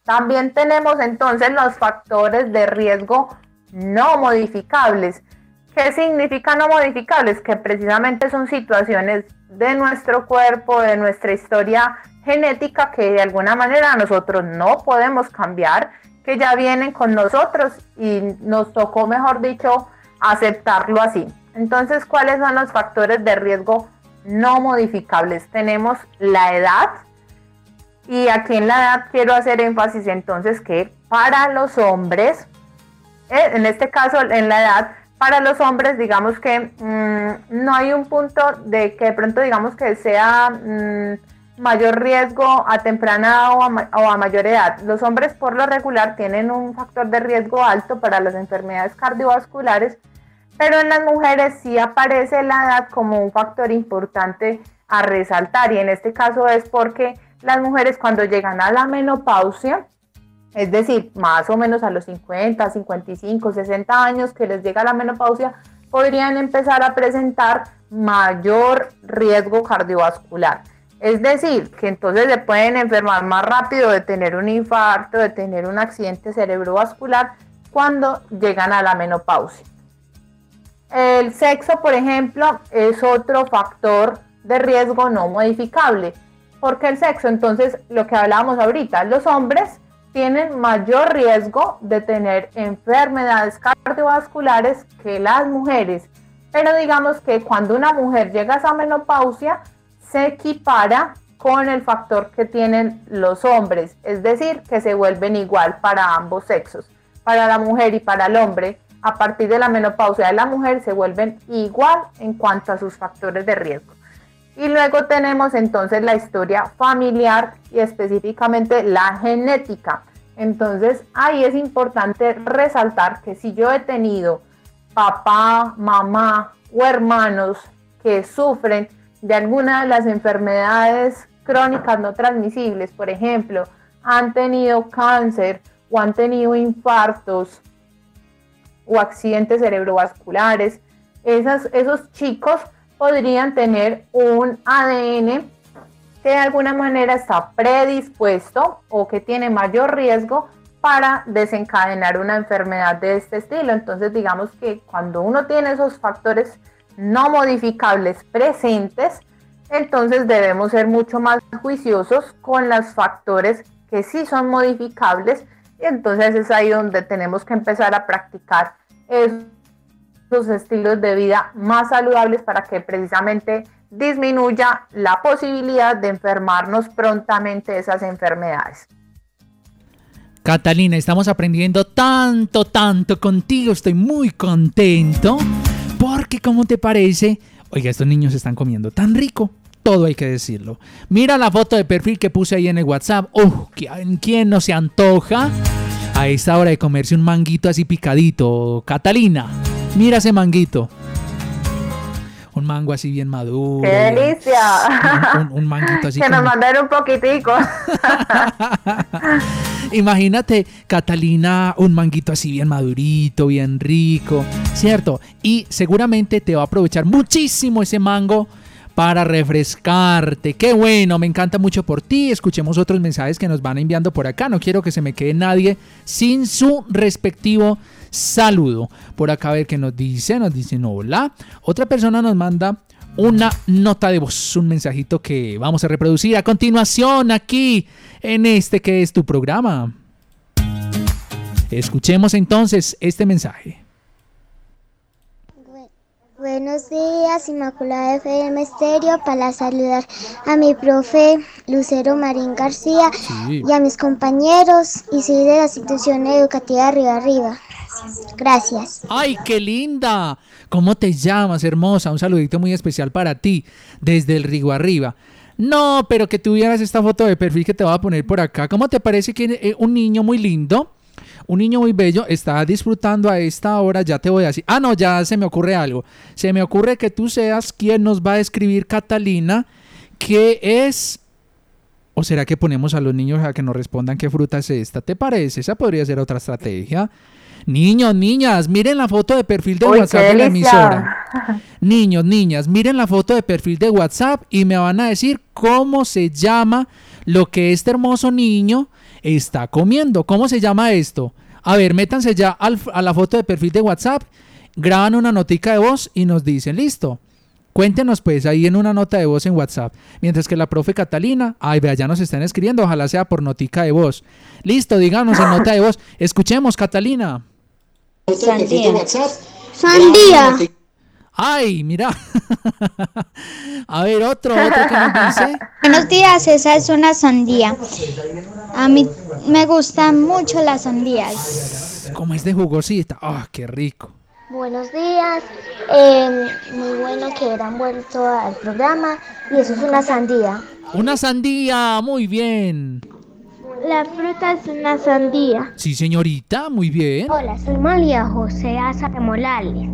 También tenemos entonces los factores de riesgo no modificables. ¿Qué significa no modificables? Que precisamente son situaciones de nuestro cuerpo, de nuestra historia genética que de alguna manera nosotros no podemos cambiar, que ya vienen con nosotros y nos tocó, mejor dicho, aceptarlo así. Entonces, ¿cuáles son los factores de riesgo no modificables? Tenemos la edad, y aquí en la edad quiero hacer énfasis entonces que para los hombres, eh, en este caso en la edad, para los hombres digamos que mm, no hay un punto de que de pronto digamos que sea mm, mayor riesgo a temprana o a, mayor edad. Los hombres por lo regular tienen un factor de riesgo alto para las enfermedades cardiovasculares, pero en las mujeres sí aparece la edad como un factor importante a resaltar y en este caso es porque las mujeres cuando llegan a la menopausia, es decir, más o menos a los 50, 55, 60 años que les llega la menopausia, podrían empezar a presentar mayor riesgo cardiovascular. Es decir, que entonces se pueden enfermar más rápido de tener un infarto, de tener un accidente cerebrovascular cuando llegan a la menopausia. El sexo, por ejemplo, es otro factor de riesgo no modificable. porque el sexo? Entonces, lo que hablábamos ahorita, los hombres tienen mayor riesgo de tener enfermedades cardiovasculares que las mujeres. Pero digamos que cuando una mujer llega a esa menopausia, se equipara con el factor que tienen los hombres, es decir, que se vuelven igual para ambos sexos. Para la mujer y para el hombre, a partir de la menopausia de la mujer se vuelven igual en cuanto a sus factores de riesgo. Y luego tenemos entonces la historia familiar y específicamente la genética. Entonces ahí es importante resaltar que si yo he tenido papá, mamá o hermanos que sufren de alguna de las enfermedades crónicas no transmisibles, por ejemplo, han tenido cáncer o han tenido infartos o accidentes cerebrovasculares, esos chicos podrían tener un ADN que de alguna manera está predispuesto o que tiene mayor riesgo para desencadenar una enfermedad de este estilo. Entonces digamos que cuando uno tiene esos factores no modificables presentes, entonces debemos ser mucho más juiciosos con los factores que sí son modificables y entonces es ahí donde tenemos que empezar a practicar esos estilos de vida más saludables para que precisamente disminuya la posibilidad de enfermarnos prontamente de esas enfermedades. Catalina, estamos aprendiendo tanto, tanto contigo, estoy muy contento. Porque, ¿cómo te parece? Oiga, estos niños están comiendo tan rico. Todo hay que decirlo. Mira la foto de perfil que puse ahí en el WhatsApp. ¡Oh! ¿Quién no se antoja? A esta hora de comerse un manguito así picadito. Catalina, mira ese manguito un mango así bien maduro. ¡Qué delicia! Un, manguito así. que nos mandaron un poquitico. Imagínate, Catalina, un manguito así bien madurito, bien rico, ¿cierto? Y seguramente te va a aprovechar muchísimo ese mango para refrescarte. Qué bueno, me encanta mucho por ti. Escuchemos otros mensajes que nos van enviando por acá. No quiero que se me quede nadie sin su respectivo saludo. Por acá a ver qué nos dice. Nos dicen hola. Otra persona nos manda una nota de voz, un mensajito que vamos a reproducir a continuación aquí en este que es tu programa. Escuchemos entonces este mensaje. Buenos días, Inmaculada FM Estéreo, para saludar a mi profe Lucero Marín García y a mis compañeros y soy de la institución educativa Arriba Arriba. Gracias. ¡Ay, qué linda! ¿Cómo te llamas, hermosa? Un saludito muy especial para ti, desde el Rigo Arriba. No, pero que tuvieras esta foto de perfil que te voy a poner por acá. ¿Cómo te parece que eh, un niño muy lindo, un niño muy bello, está disfrutando a esta hora? Ya te voy a decir. Ah, no, ya se me ocurre algo. Se me ocurre que tú seas quien nos va a escribir Catalina, que es ¿O será que ponemos a los niños a que nos respondan qué fruta es esta? ¿Te parece? Esa podría ser otra estrategia. Niños, niñas, miren la foto de perfil de WhatsApp de la emisora. Niños, niñas, miren la foto de perfil de WhatsApp y me van a decir cómo se llama lo que este hermoso niño está comiendo. ¿Cómo se llama esto? A ver, métanse ya a la foto de perfil de WhatsApp, graban una notica de voz y nos dicen, listo. Cuéntenos pues ahí en una nota de voz en WhatsApp. Mientras que la profe Catalina, ay, vea, ya nos están escribiendo, ojalá sea por notica de voz. Listo, díganos en nota de voz. Escuchemos, Catalina. Sandía. Sandía. Ay, mira. A ver, otro, otro que nos dice. Buenos días, esa es una sandía. A mí me gustan mucho las sandías. Como es de jugosita. Ah, qué rico. Buenos días, eh, muy bueno que hayan vuelto al programa y eso es una sandía. Una sandía, muy bien. La fruta es una sandía. Sí, señorita, muy bien. Hola, soy María José Asa de Morales.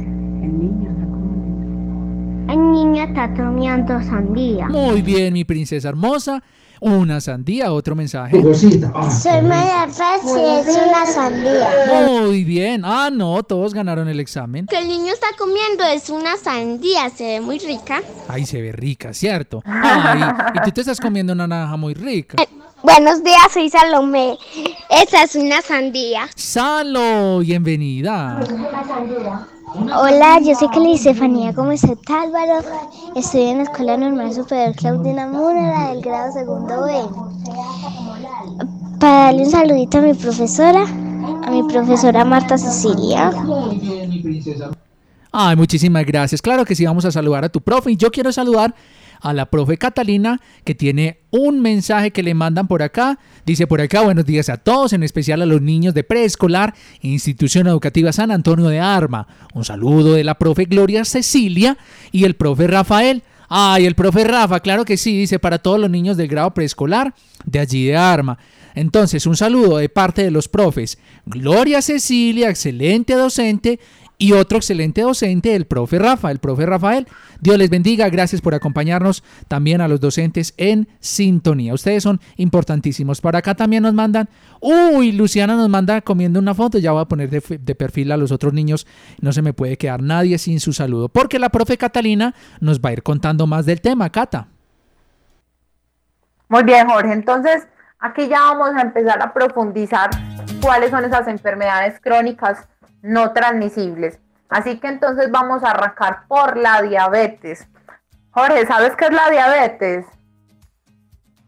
El niño está comiendo sandía. Muy bien, mi princesa hermosa. Una sandía, otro mensaje. Soy María Paz y es una sandía. Muy bien. Ah, no, todos ganaron el examen. Que el niño está comiendo es una sandía, se ve muy rica. Ay, se ve rica, ¿cierto? Ay, y tú te estás comiendo una naranja muy rica. Eh, buenos días, soy Salomé. Esa es una sandía. Salo, bienvenida. Hola, yo soy Kelly Estefanía Gómez Álvaro. Estoy en la Escuela Normal Superior Claudina Múnera del grado segundo B. Para darle un saludito a mi profesora, a mi profesora Marta Cecilia. Ay, muchísimas gracias. Claro que sí, vamos a saludar a tu profe. Y yo quiero saludar a la profe Catalina, que tiene un mensaje que le mandan por acá. Dice por acá, buenos días a todos, en especial a los niños de preescolar, Institución Educativa San Antonio de Arma. Un saludo de la profe Gloria Cecilia y el profe Rafael. Ay, el profe Rafa, claro que sí, dice para todos los niños del grado preescolar de allí de Arma. Entonces, un saludo de parte de los profes Gloria Cecilia, excelente docente, y otro excelente docente, el profe Rafa, el profe Rafael. Dios les bendiga, gracias por acompañarnos también a los docentes en sintonía. Ustedes son importantísimos. Para acá también nos mandan, uy, Luciana nos manda comiendo una foto, ya voy a poner de, de perfil a los otros niños, no se me puede quedar nadie sin su saludo, porque la profe Catalina nos va a ir contando más del tema, Cata. Muy bien, Jorge, entonces aquí ya vamos a empezar a profundizar cuáles son esas enfermedades crónicas no transmisibles. Así que entonces vamos a arrancar por la diabetes. Jorge, ¿sabes qué es la diabetes?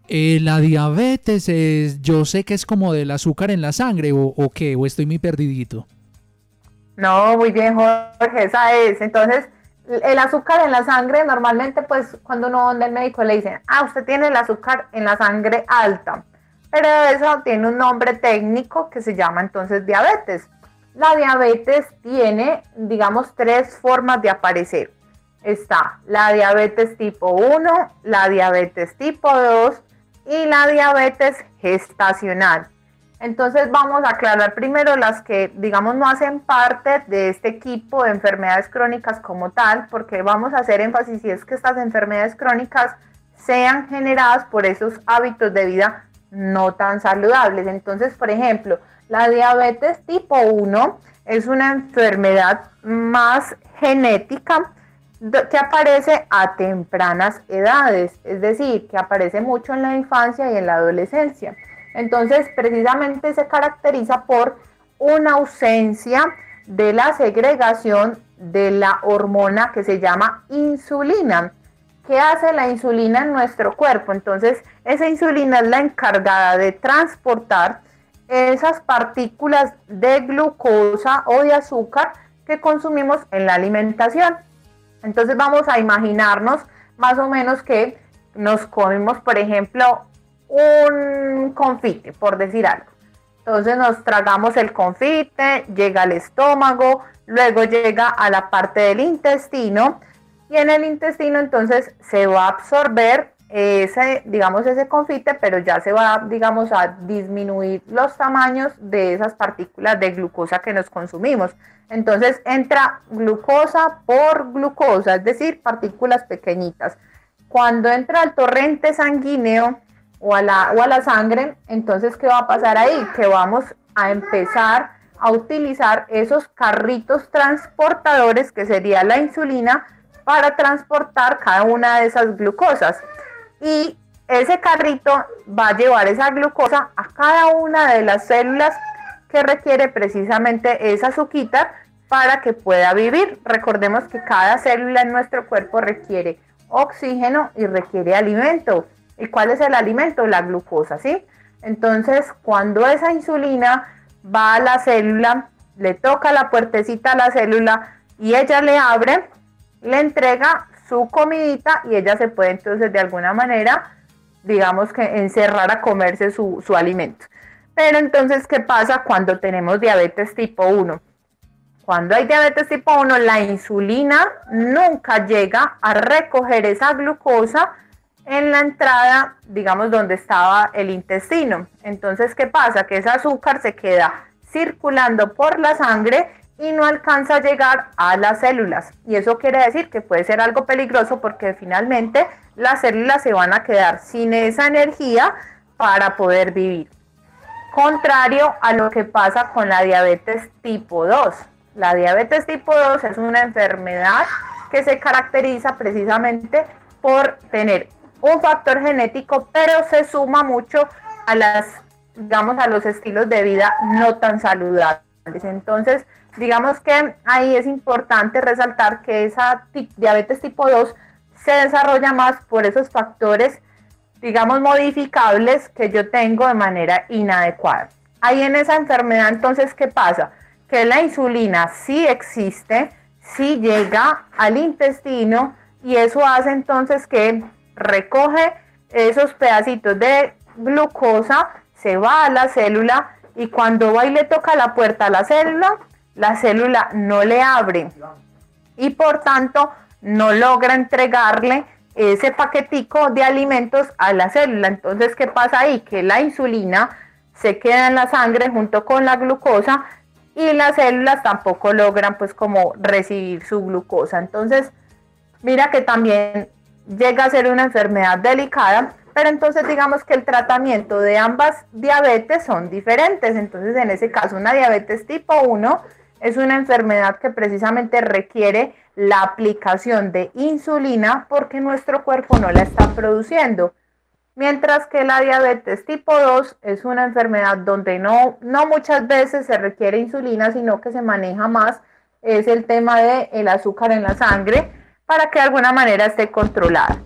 Eh, la diabetes es, yo sé que es como del azúcar en la sangre o, o qué, o estoy muy perdidito. No, muy bien, Jorge, esa es. Entonces, el azúcar en la sangre, normalmente, pues, cuando uno va al médico le dicen, ah, usted tiene el azúcar en la sangre alta. Pero eso tiene un nombre técnico que se llama entonces diabetes. La diabetes tiene, digamos, tres formas de aparecer. Está la diabetes tipo 1, la diabetes tipo 2 y la diabetes gestacional. Entonces vamos a aclarar primero las que, digamos, no hacen parte de este equipo de enfermedades crónicas como tal, porque vamos a hacer énfasis si es que estas enfermedades crónicas sean generadas por esos hábitos de vida no tan saludables. Entonces, por ejemplo, la diabetes tipo 1 es una enfermedad más genética que aparece a tempranas edades, es decir, que aparece mucho en la infancia y en la adolescencia. Entonces, precisamente se caracteriza por una ausencia de la segregación de la hormona que se llama insulina. ¿Qué hace la insulina en nuestro cuerpo? Entonces, esa insulina es la encargada de transportar esas partículas de glucosa o de azúcar que consumimos en la alimentación. Entonces vamos a imaginarnos más o menos que nos comemos, por ejemplo, un confite, por decir algo. Entonces nos tragamos el confite, llega al estómago, luego llega a la parte del intestino y en el intestino entonces se va a absorber ese, digamos, ese confite, pero ya se va, digamos, a disminuir los tamaños de esas partículas de glucosa que nos consumimos. Entonces entra glucosa por glucosa, es decir, partículas pequeñitas. Cuando entra al torrente sanguíneo o a la, o a la sangre, entonces, ¿qué va a pasar ahí? Que vamos a empezar a utilizar esos carritos transportadores, que sería la insulina, para transportar cada una de esas glucosas. Y ese carrito va a llevar esa glucosa a cada una de las células que requiere precisamente esa azúcar para que pueda vivir. Recordemos que cada célula en nuestro cuerpo requiere oxígeno y requiere alimento. ¿Y cuál es el alimento? La glucosa, ¿sí? Entonces, cuando esa insulina va a la célula, le toca la puertecita a la célula y ella le abre, le entrega su comidita y ella se puede entonces de alguna manera, digamos que encerrar a comerse su, su alimento. Pero entonces, ¿qué pasa cuando tenemos diabetes tipo 1? Cuando hay diabetes tipo 1, la insulina nunca llega a recoger esa glucosa en la entrada, digamos, donde estaba el intestino. Entonces, ¿qué pasa? Que ese azúcar se queda circulando por la sangre y no alcanza a llegar a las células. Y eso quiere decir que puede ser algo peligroso porque finalmente las células se van a quedar sin esa energía para poder vivir. Contrario a lo que pasa con la diabetes tipo 2. La diabetes tipo 2 es una enfermedad que se caracteriza precisamente por tener un factor genético, pero se suma mucho a las, digamos, a los estilos de vida no tan saludables. Entonces, digamos que ahí es importante resaltar que esa diabetes tipo 2 se desarrolla más por esos factores, digamos, modificables que yo tengo de manera inadecuada. Ahí en esa enfermedad, entonces, ¿qué pasa? Que la insulina sí existe, sí llega al intestino y eso hace entonces que recoge esos pedacitos de glucosa, se va a la célula y cuando va y le toca la puerta a la célula, la célula no le abre y por tanto no logra entregarle ese paquetico de alimentos a la célula. Entonces, ¿qué pasa ahí? Que la insulina se queda en la sangre junto con la glucosa y las células tampoco logran pues como recibir su glucosa. Entonces, mira que también llega a ser una enfermedad delicada, pero entonces digamos que el tratamiento de ambas diabetes son diferentes. Entonces, en ese caso, una diabetes tipo 1 es una enfermedad que precisamente requiere la aplicación de insulina porque nuestro cuerpo no la está produciendo. Mientras que la diabetes tipo 2 es una enfermedad donde no, no muchas veces se requiere insulina, sino que se maneja más, es el tema del el azúcar en la sangre para que de alguna manera esté controlada.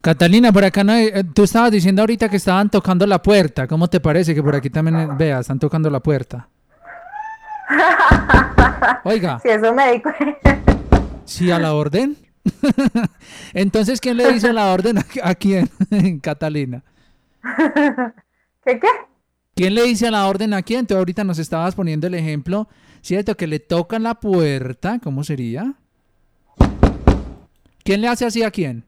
Catalina, por acá no, eh, tú estabas diciendo ahorita que estaban tocando la puerta. ¿Cómo te parece que por aquí también eh, veas, están tocando la puerta? Oiga. Si eso me dijo. ¿Sí a la orden? Entonces, ¿quién le dice la orden a, quién, Catalina? ¿Qué qué? ¿Quién le dice la orden a quién? Tú ahorita nos estabas poniendo el ejemplo, ¿cierto? Que le tocan la puerta, ¿cómo sería? ¿Quién le hace así a quién?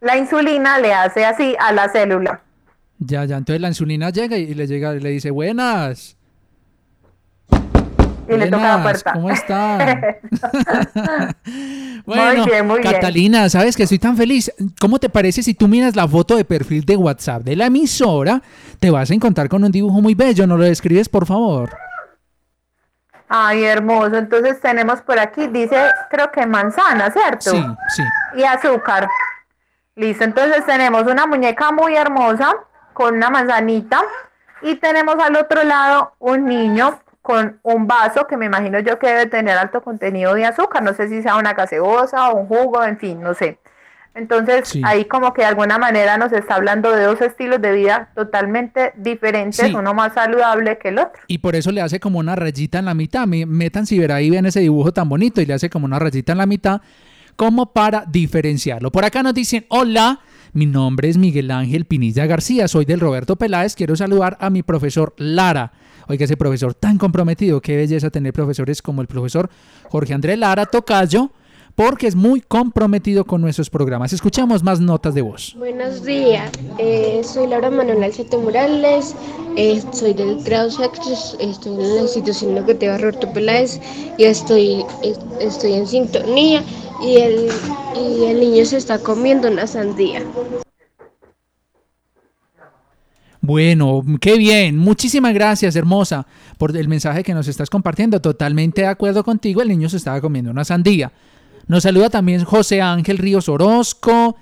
La insulina le hace así a la célula. Ya, ya, entonces la insulina llega y le llega y le dice, buenas. Y le toca la puerta. ¿Cómo están? bueno, muy bien, muy Catalina, sabes que estoy tan feliz. ¿Cómo te parece si tú miras la foto de perfil de WhatsApp de la emisora? Te vas a encontrar con un dibujo muy bello. ¿No lo describes, por favor? Ay, hermoso. Entonces tenemos por aquí, dice, creo que manzana, ¿cierto? Sí, sí. Y azúcar. Listo, entonces tenemos una muñeca muy hermosa con una manzanita y tenemos al otro lado un niño con un vaso que me imagino yo que debe tener alto contenido de azúcar, no sé si sea una gaseosa o un jugo, en fin, no sé. Entonces ahí como que de alguna manera nos está hablando de dos estilos de vida totalmente diferentes, uno más saludable que el otro. Y por eso le hace como una rayita en la mitad, metan si verá ahí ven ese dibujo tan bonito y le hace como una rayita en la mitad como para diferenciarlo. Por acá nos dicen, hola, Mi nombre es Miguel Ángel Pinilla García, soy del Roberto Peláez. Quiero saludar a mi profesor Lara. Oiga, ese profesor tan comprometido, qué belleza tener profesores como el profesor Jorge Andrés Lara Tocayo, porque es muy comprometido con nuestros programas. Escuchamos más notas de voz. Buenos días, eh, soy Laura Manuel Alcete Morales, eh, soy del grado estoy en la institución educativa Roberto Peláez y estoy, estoy en sintonía y el, y el niño se está comiendo una sandía. Bueno, qué bien. Muchísimas gracias, hermosa, por el mensaje que nos estás compartiendo. Totalmente de acuerdo contigo, el niño se estaba comiendo una sandía. Nos saluda también José Ángel Ríos Orozco.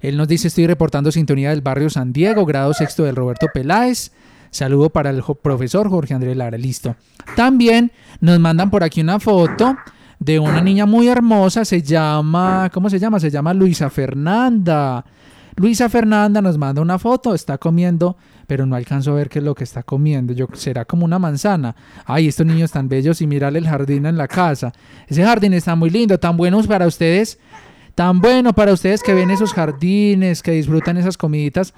Él nos dice, estoy reportando sintonía del barrio San Diego, grado sexto del Roberto Peláez. Saludo para el profesor Jorge Andrés Lara, listo. También nos mandan por aquí una foto de una niña muy hermosa, se llama, ¿cómo se llama? Se llama Luisa Fernanda. Luisa Fernanda nos manda una foto, está comiendo, pero no alcanzo a ver qué es lo que está comiendo. Yo, será como una manzana. Ay, estos niños tan bellos y mirarle el jardín en la casa. Ese jardín está muy lindo, tan bueno para ustedes, tan bueno para ustedes que ven esos jardines, que disfrutan esas comiditas,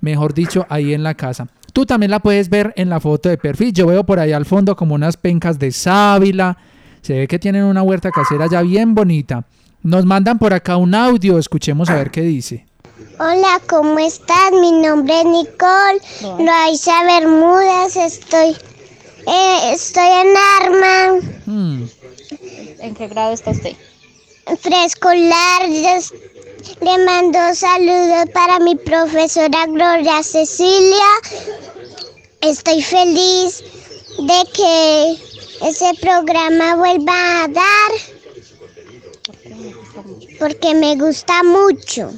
mejor dicho, ahí en la casa. Tú también la puedes ver en la foto de perfil. Yo veo por ahí al fondo como unas pencas de sábila. Se ve que tienen una huerta casera ya bien bonita. Nos mandan por acá un audio, escuchemos a ver qué dice. Hola, ¿cómo estás? Mi nombre es Nicole Loaiza Bermúdez. Estoy, eh, estoy en Arma. Hmm. ¿En qué grado está usted? Preescolar. Le mando saludos para mi profesora Gloria Cecilia. Estoy feliz de que ese programa vuelva a dar porque me gusta mucho.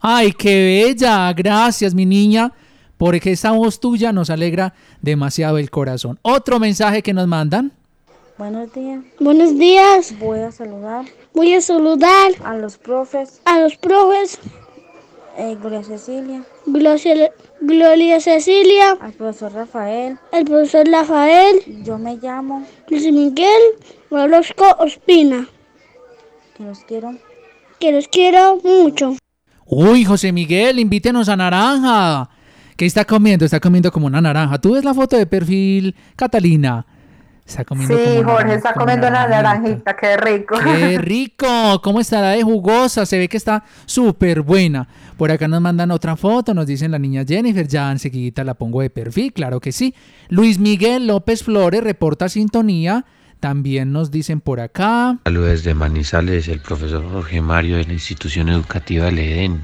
Ay, qué bella. Gracias, mi niña, porque esa voz tuya nos alegra demasiado el corazón. Otro mensaje que nos mandan. Buenos días. Buenos días. Voy a saludar. Voy a saludar a los profes. A los profes. Eh, Gloria Cecilia. Gloria, Gloria Cecilia. Al profesor Rafael. Al profesor Rafael. Yo me llamo. Luis Miguel Orozco Ospina. Que los quiero. Que los quiero mucho. Uy, José Miguel, invítenos a Naranja. ¿Qué está comiendo? Está comiendo como una naranja. ¿Tú ves la foto de perfil, Catalina? Está comiendo sí, Jorge está comiendo una naranjita, qué rico. Qué rico, ¿cómo estará de jugosa? Se ve que está súper buena. Por acá nos mandan otra foto, nos dicen la niña Jennifer, ya enseguida la pongo de perfil, claro que sí. Luis Miguel López Flores reporta sintonía también nos dicen por acá. Saludos de Manizales, el profesor Jorge Mario de la institución educativa Ledén.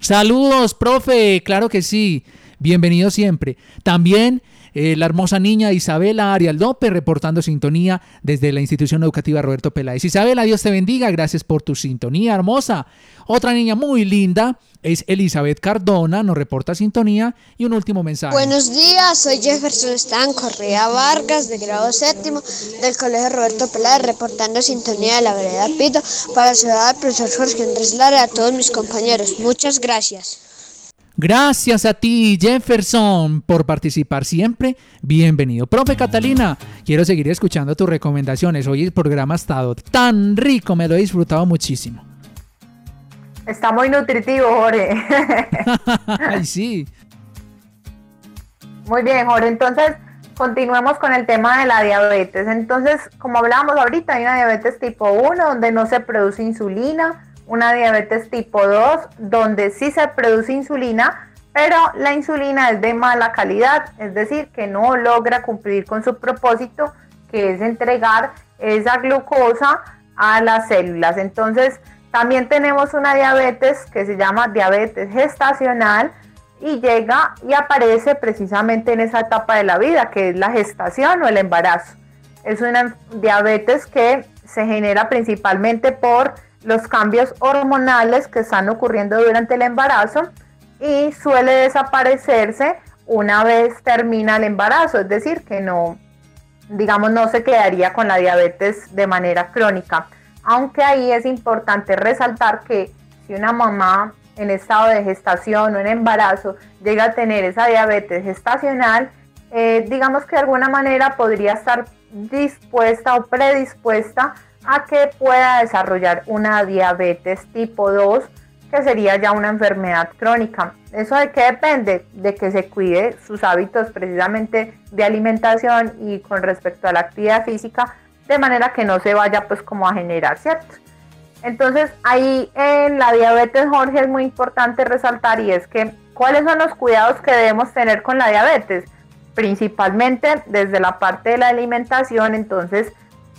Saludos, profe, claro que sí. Bienvenido siempre. También eh, la hermosa niña Isabela Ariel López reportando sintonía desde la institución educativa Roberto Peláez. Isabela, Dios te bendiga, gracias por tu sintonía hermosa. Otra niña muy linda es Elizabeth Cardona, nos reporta sintonía y un último mensaje. Buenos días, soy Jefferson Stan Correa Vargas, de grado séptimo del Colegio Roberto Peláez, reportando sintonía de la vereda Pito para ciudad del profesor Jorge Andrés Lara y a todos mis compañeros. Muchas gracias. Gracias a ti, Jefferson, por participar siempre. Bienvenido. Profe Catalina, quiero seguir escuchando tus recomendaciones. Hoy el programa ha estado tan rico, me lo he disfrutado muchísimo. Está muy nutritivo, Jorge. Ay, sí. Muy bien, Jorge. Entonces, continuemos con el tema de la diabetes. Entonces, como hablábamos ahorita, hay una diabetes tipo 1 donde no se produce insulina una diabetes tipo 2 donde sí se produce insulina, pero la insulina es de mala calidad, es decir, que no logra cumplir con su propósito, que es entregar esa glucosa a las células. Entonces, también tenemos una diabetes que se llama diabetes gestacional y llega y aparece precisamente en esa etapa de la vida, que es la gestación o el embarazo. Es una diabetes que se genera principalmente por los cambios hormonales que están ocurriendo durante el embarazo y suele desaparecerse una vez termina el embarazo, es decir, que no, digamos, no se quedaría con la diabetes de manera crónica. Aunque ahí es importante resaltar que si una mamá en estado de gestación o en embarazo llega a tener esa diabetes gestacional, eh, digamos que de alguna manera podría estar dispuesta o predispuesta a que pueda desarrollar una diabetes tipo 2 que sería ya una enfermedad crónica. ¿Eso de qué depende? De que se cuide sus hábitos precisamente de alimentación y con respecto a la actividad física, de manera que no se vaya pues como a generar, ¿cierto? Entonces ahí en la diabetes, Jorge, es muy importante resaltar y es que cuáles son los cuidados que debemos tener con la diabetes, principalmente desde la parte de la alimentación, entonces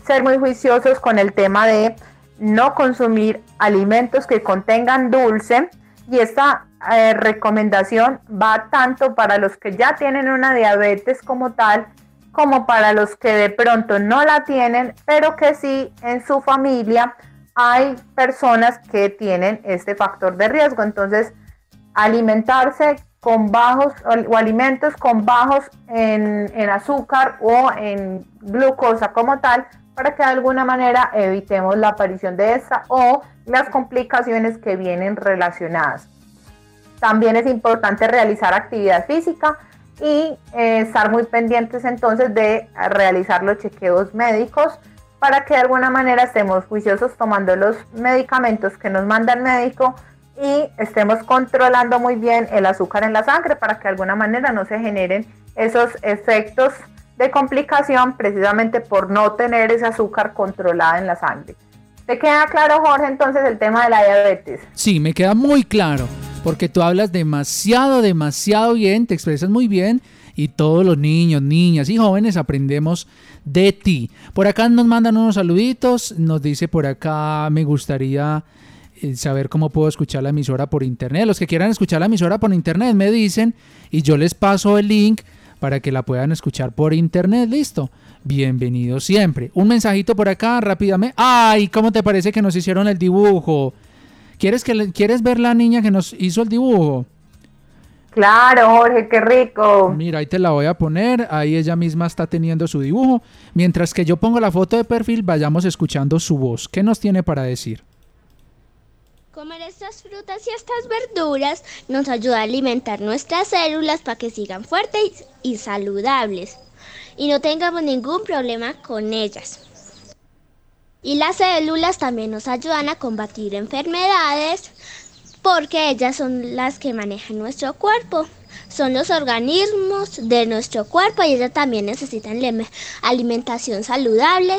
ser muy juiciosos con el tema de no consumir alimentos que contengan dulce. Y esta eh, recomendación va tanto para los que ya tienen una diabetes como tal como para los que de pronto no la tienen pero que sí en su familia hay personas que tienen este factor de riesgo. Entonces alimentarse con bajos o, alimentos con bajos en, en azúcar o en glucosa como tal para que de alguna manera evitemos la aparición de esta o las complicaciones que vienen relacionadas. También es importante realizar actividad física y eh, estar muy pendientes entonces de realizar los chequeos médicos para que de alguna manera estemos juiciosos tomando los medicamentos que nos manda el médico y estemos controlando muy bien el azúcar en la sangre para que de alguna manera no se generen esos efectos complicación precisamente por no tener ese azúcar controlada en la sangre. ¿Te queda claro, Jorge, entonces el tema de la diabetes? Sí, me queda muy claro, porque tú hablas demasiado, demasiado bien, te expresas muy bien y todos los niños, niñas y jóvenes aprendemos de ti. Por acá nos mandan unos saluditos, nos dice por acá, me gustaría eh, saber cómo puedo escuchar la emisora por internet. Los que quieran escuchar la emisora por internet me dicen y yo les paso el link para que la puedan escuchar por internet. Listo. Bienvenido siempre. Un mensajito por acá rápidamente. Ay, ¿cómo te parece que nos hicieron el dibujo? ¿Quieres, que ¿Quieres ver la niña que nos hizo el dibujo? Claro, Jorge, qué rico. Mira, ahí te la voy a poner. Ahí ella misma está teniendo su dibujo. Mientras que yo pongo la foto de perfil, vayamos escuchando su voz. ¿Qué nos tiene para decir? Comer estas frutas y estas verduras nos ayuda a alimentar nuestras células para que sigan fuertes y saludables y no tengamos ningún problema con ellas. Y las células también nos ayudan a combatir enfermedades porque ellas son las que manejan nuestro cuerpo. Son los organismos de nuestro cuerpo y ellas también necesitan alimentación saludable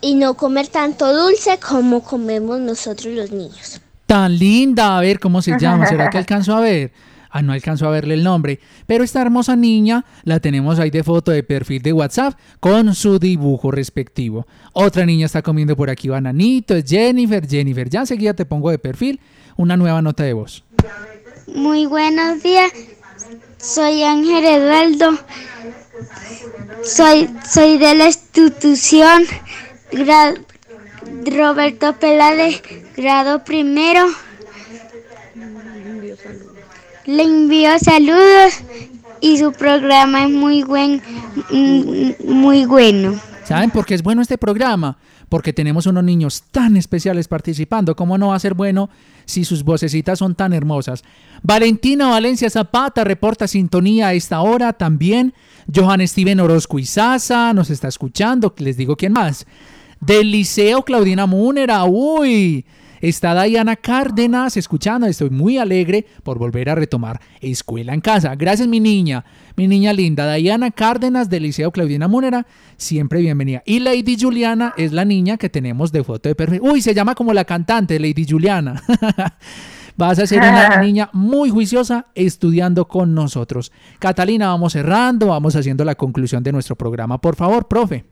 y no comer tanto dulce como comemos nosotros los niños tan linda. A ver cómo se llama. ¿Será que alcanzo a ver? Ah, no alcanzo a verle el nombre. Pero esta hermosa niña la tenemos ahí de foto de perfil de WhatsApp con su dibujo respectivo. Otra niña está comiendo por aquí bananito, Jennifer. Jennifer, ya enseguida te pongo de perfil una nueva nota de voz. Muy buenos días. Soy Ángel Eduardo. Soy, soy de la institución Roberto Peláez, grado primero. Le envío saludos y su programa es muy buen, mm, muy bueno. ¿Saben por qué es bueno este programa? Porque tenemos unos niños tan especiales participando. ¿Cómo no va a ser bueno si sus vocecitas son tan hermosas? Valentina Valencia Zapata reporta sintonía a esta hora también. Johan Steven Orozco Izaza nos está escuchando. Les digo quién más. Del Liceo Claudina Múnera. Uy, está Diana Cárdenas escuchando. Estoy muy alegre por volver a retomar escuela en casa. Gracias, mi niña, mi niña linda. Diana Cárdenas del Liceo Claudina Múnera, siempre bienvenida. Y Lady Juliana es la niña que tenemos de foto de perfil. Uy, se llama como la cantante, Lady Juliana. Vas a ser una niña muy juiciosa estudiando con nosotros. Catalina, vamos cerrando, vamos haciendo la conclusión de nuestro programa. Por favor, profe.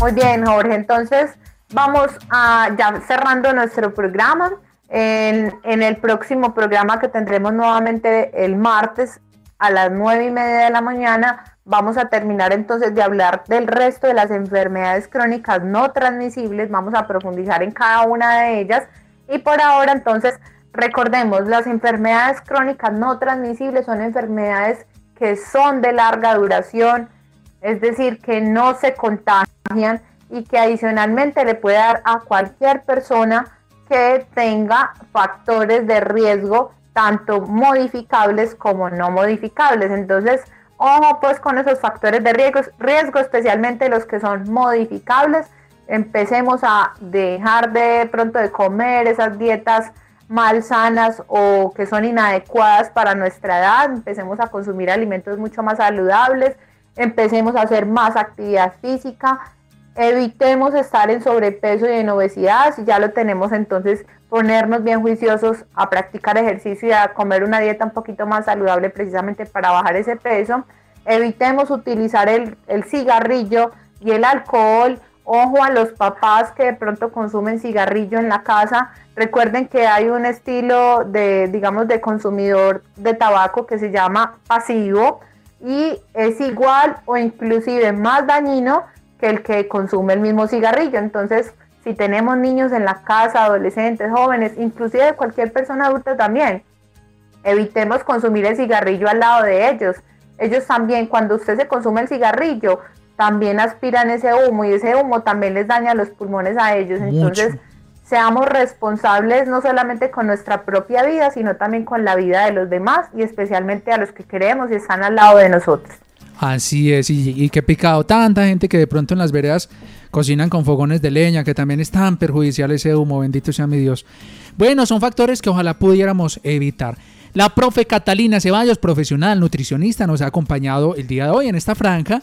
Muy bien, Jorge. Entonces, vamos a ya cerrando nuestro programa. En, el próximo programa que tendremos nuevamente el martes a las nueve y media de la mañana, vamos a terminar entonces de hablar del resto de las enfermedades crónicas no transmisibles. Vamos a profundizar en cada una de ellas. Y por ahora, entonces, recordemos, las enfermedades crónicas no transmisibles son enfermedades que son de larga duración, es decir, que no se contagian y que adicionalmente le puede dar a cualquier persona que tenga factores de riesgo, tanto modificables como no modificables. Entonces, ojo pues con esos factores de riesgo, riesgo especialmente los que son modificables. Empecemos a dejar de pronto de comer esas dietas malsanas o que son inadecuadas para nuestra edad, empecemos a consumir alimentos mucho más saludables, empecemos a hacer más actividad física, evitemos estar en sobrepeso y en obesidad, si ya lo tenemos entonces ponernos bien juiciosos a practicar ejercicio y a comer una dieta un poquito más saludable precisamente para bajar ese peso, evitemos utilizar el, el cigarrillo y el alcohol, ojo a los papás que de pronto consumen cigarrillo en la casa, recuerden que hay un estilo de, digamos, de consumidor de tabaco que se llama pasivo y es igual o inclusive más dañino que el que consume el mismo cigarrillo. Entonces, si tenemos niños en la casa, adolescentes, jóvenes, inclusive cualquier persona adulta también, evitemos consumir el cigarrillo al lado de ellos. Ellos también, cuando usted se consume el cigarrillo, también aspiran ese humo y ese humo también les daña los pulmones a ellos. Entonces, seamos responsables no solamente con nuestra propia vida, sino también con la vida de los demás y especialmente a los que queremos y están al lado de nosotros. Así es, y, y qué pecado. Tanta gente que de pronto en las veredas cocinan con fogones de leña, que también es tan perjudicial ese humo, bendito sea mi Dios. Bueno, son factores que ojalá pudiéramos evitar. La profe Catalina Ceballos, profesional nutricionista, nos ha acompañado el día de hoy en esta franja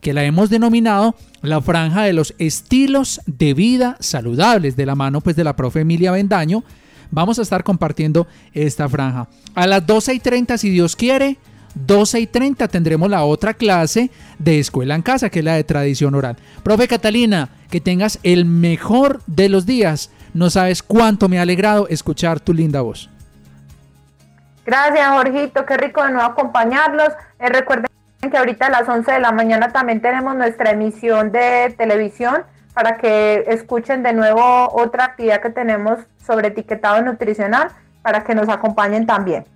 que la hemos denominado la franja de los estilos de vida saludables, de la mano pues de la profe Emilia Bendaño. Vamos a estar compartiendo esta franja. A las 12 y 30, si Dios quiere, 12 y 30 tendremos la otra clase de escuela en casa, que es la de tradición oral. Profe Catalina, que tengas el mejor de los días. No sabes cuánto me ha alegrado escuchar tu linda voz. Gracias, Jorgito. Qué rico de nuevo acompañarlos. Eh, recuerden que ahorita a las 11 de la mañana también tenemos nuestra emisión de televisión para que escuchen de nuevo otra actividad que tenemos sobre etiquetado nutricional para que nos acompañen también.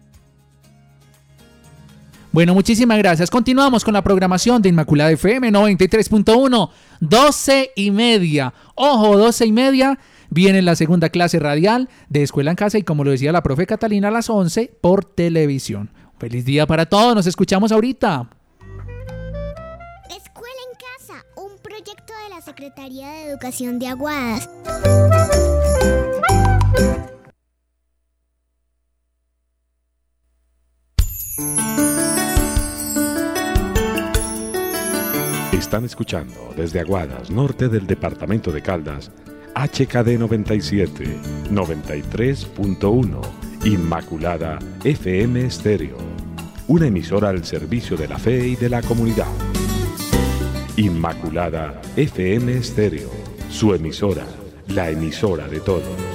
Bueno, muchísimas gracias. Continuamos con la programación de Inmaculada FM 93.1, 12 y media. Ojo, 12 y media. Viene la segunda clase radial de Escuela en Casa y como lo decía la profe Catalina a las 11 por televisión. Feliz día para todos. Nos escuchamos ahorita. Escuela en Casa, un proyecto de la Secretaría de Educación de Aguadas. Están escuchando desde Aguadas, norte del departamento de Caldas, HKD 97, 93.1, Inmaculada FM Estéreo, una emisora al servicio de la fe y de la comunidad. Inmaculada FM Estéreo, su emisora, la emisora de todos.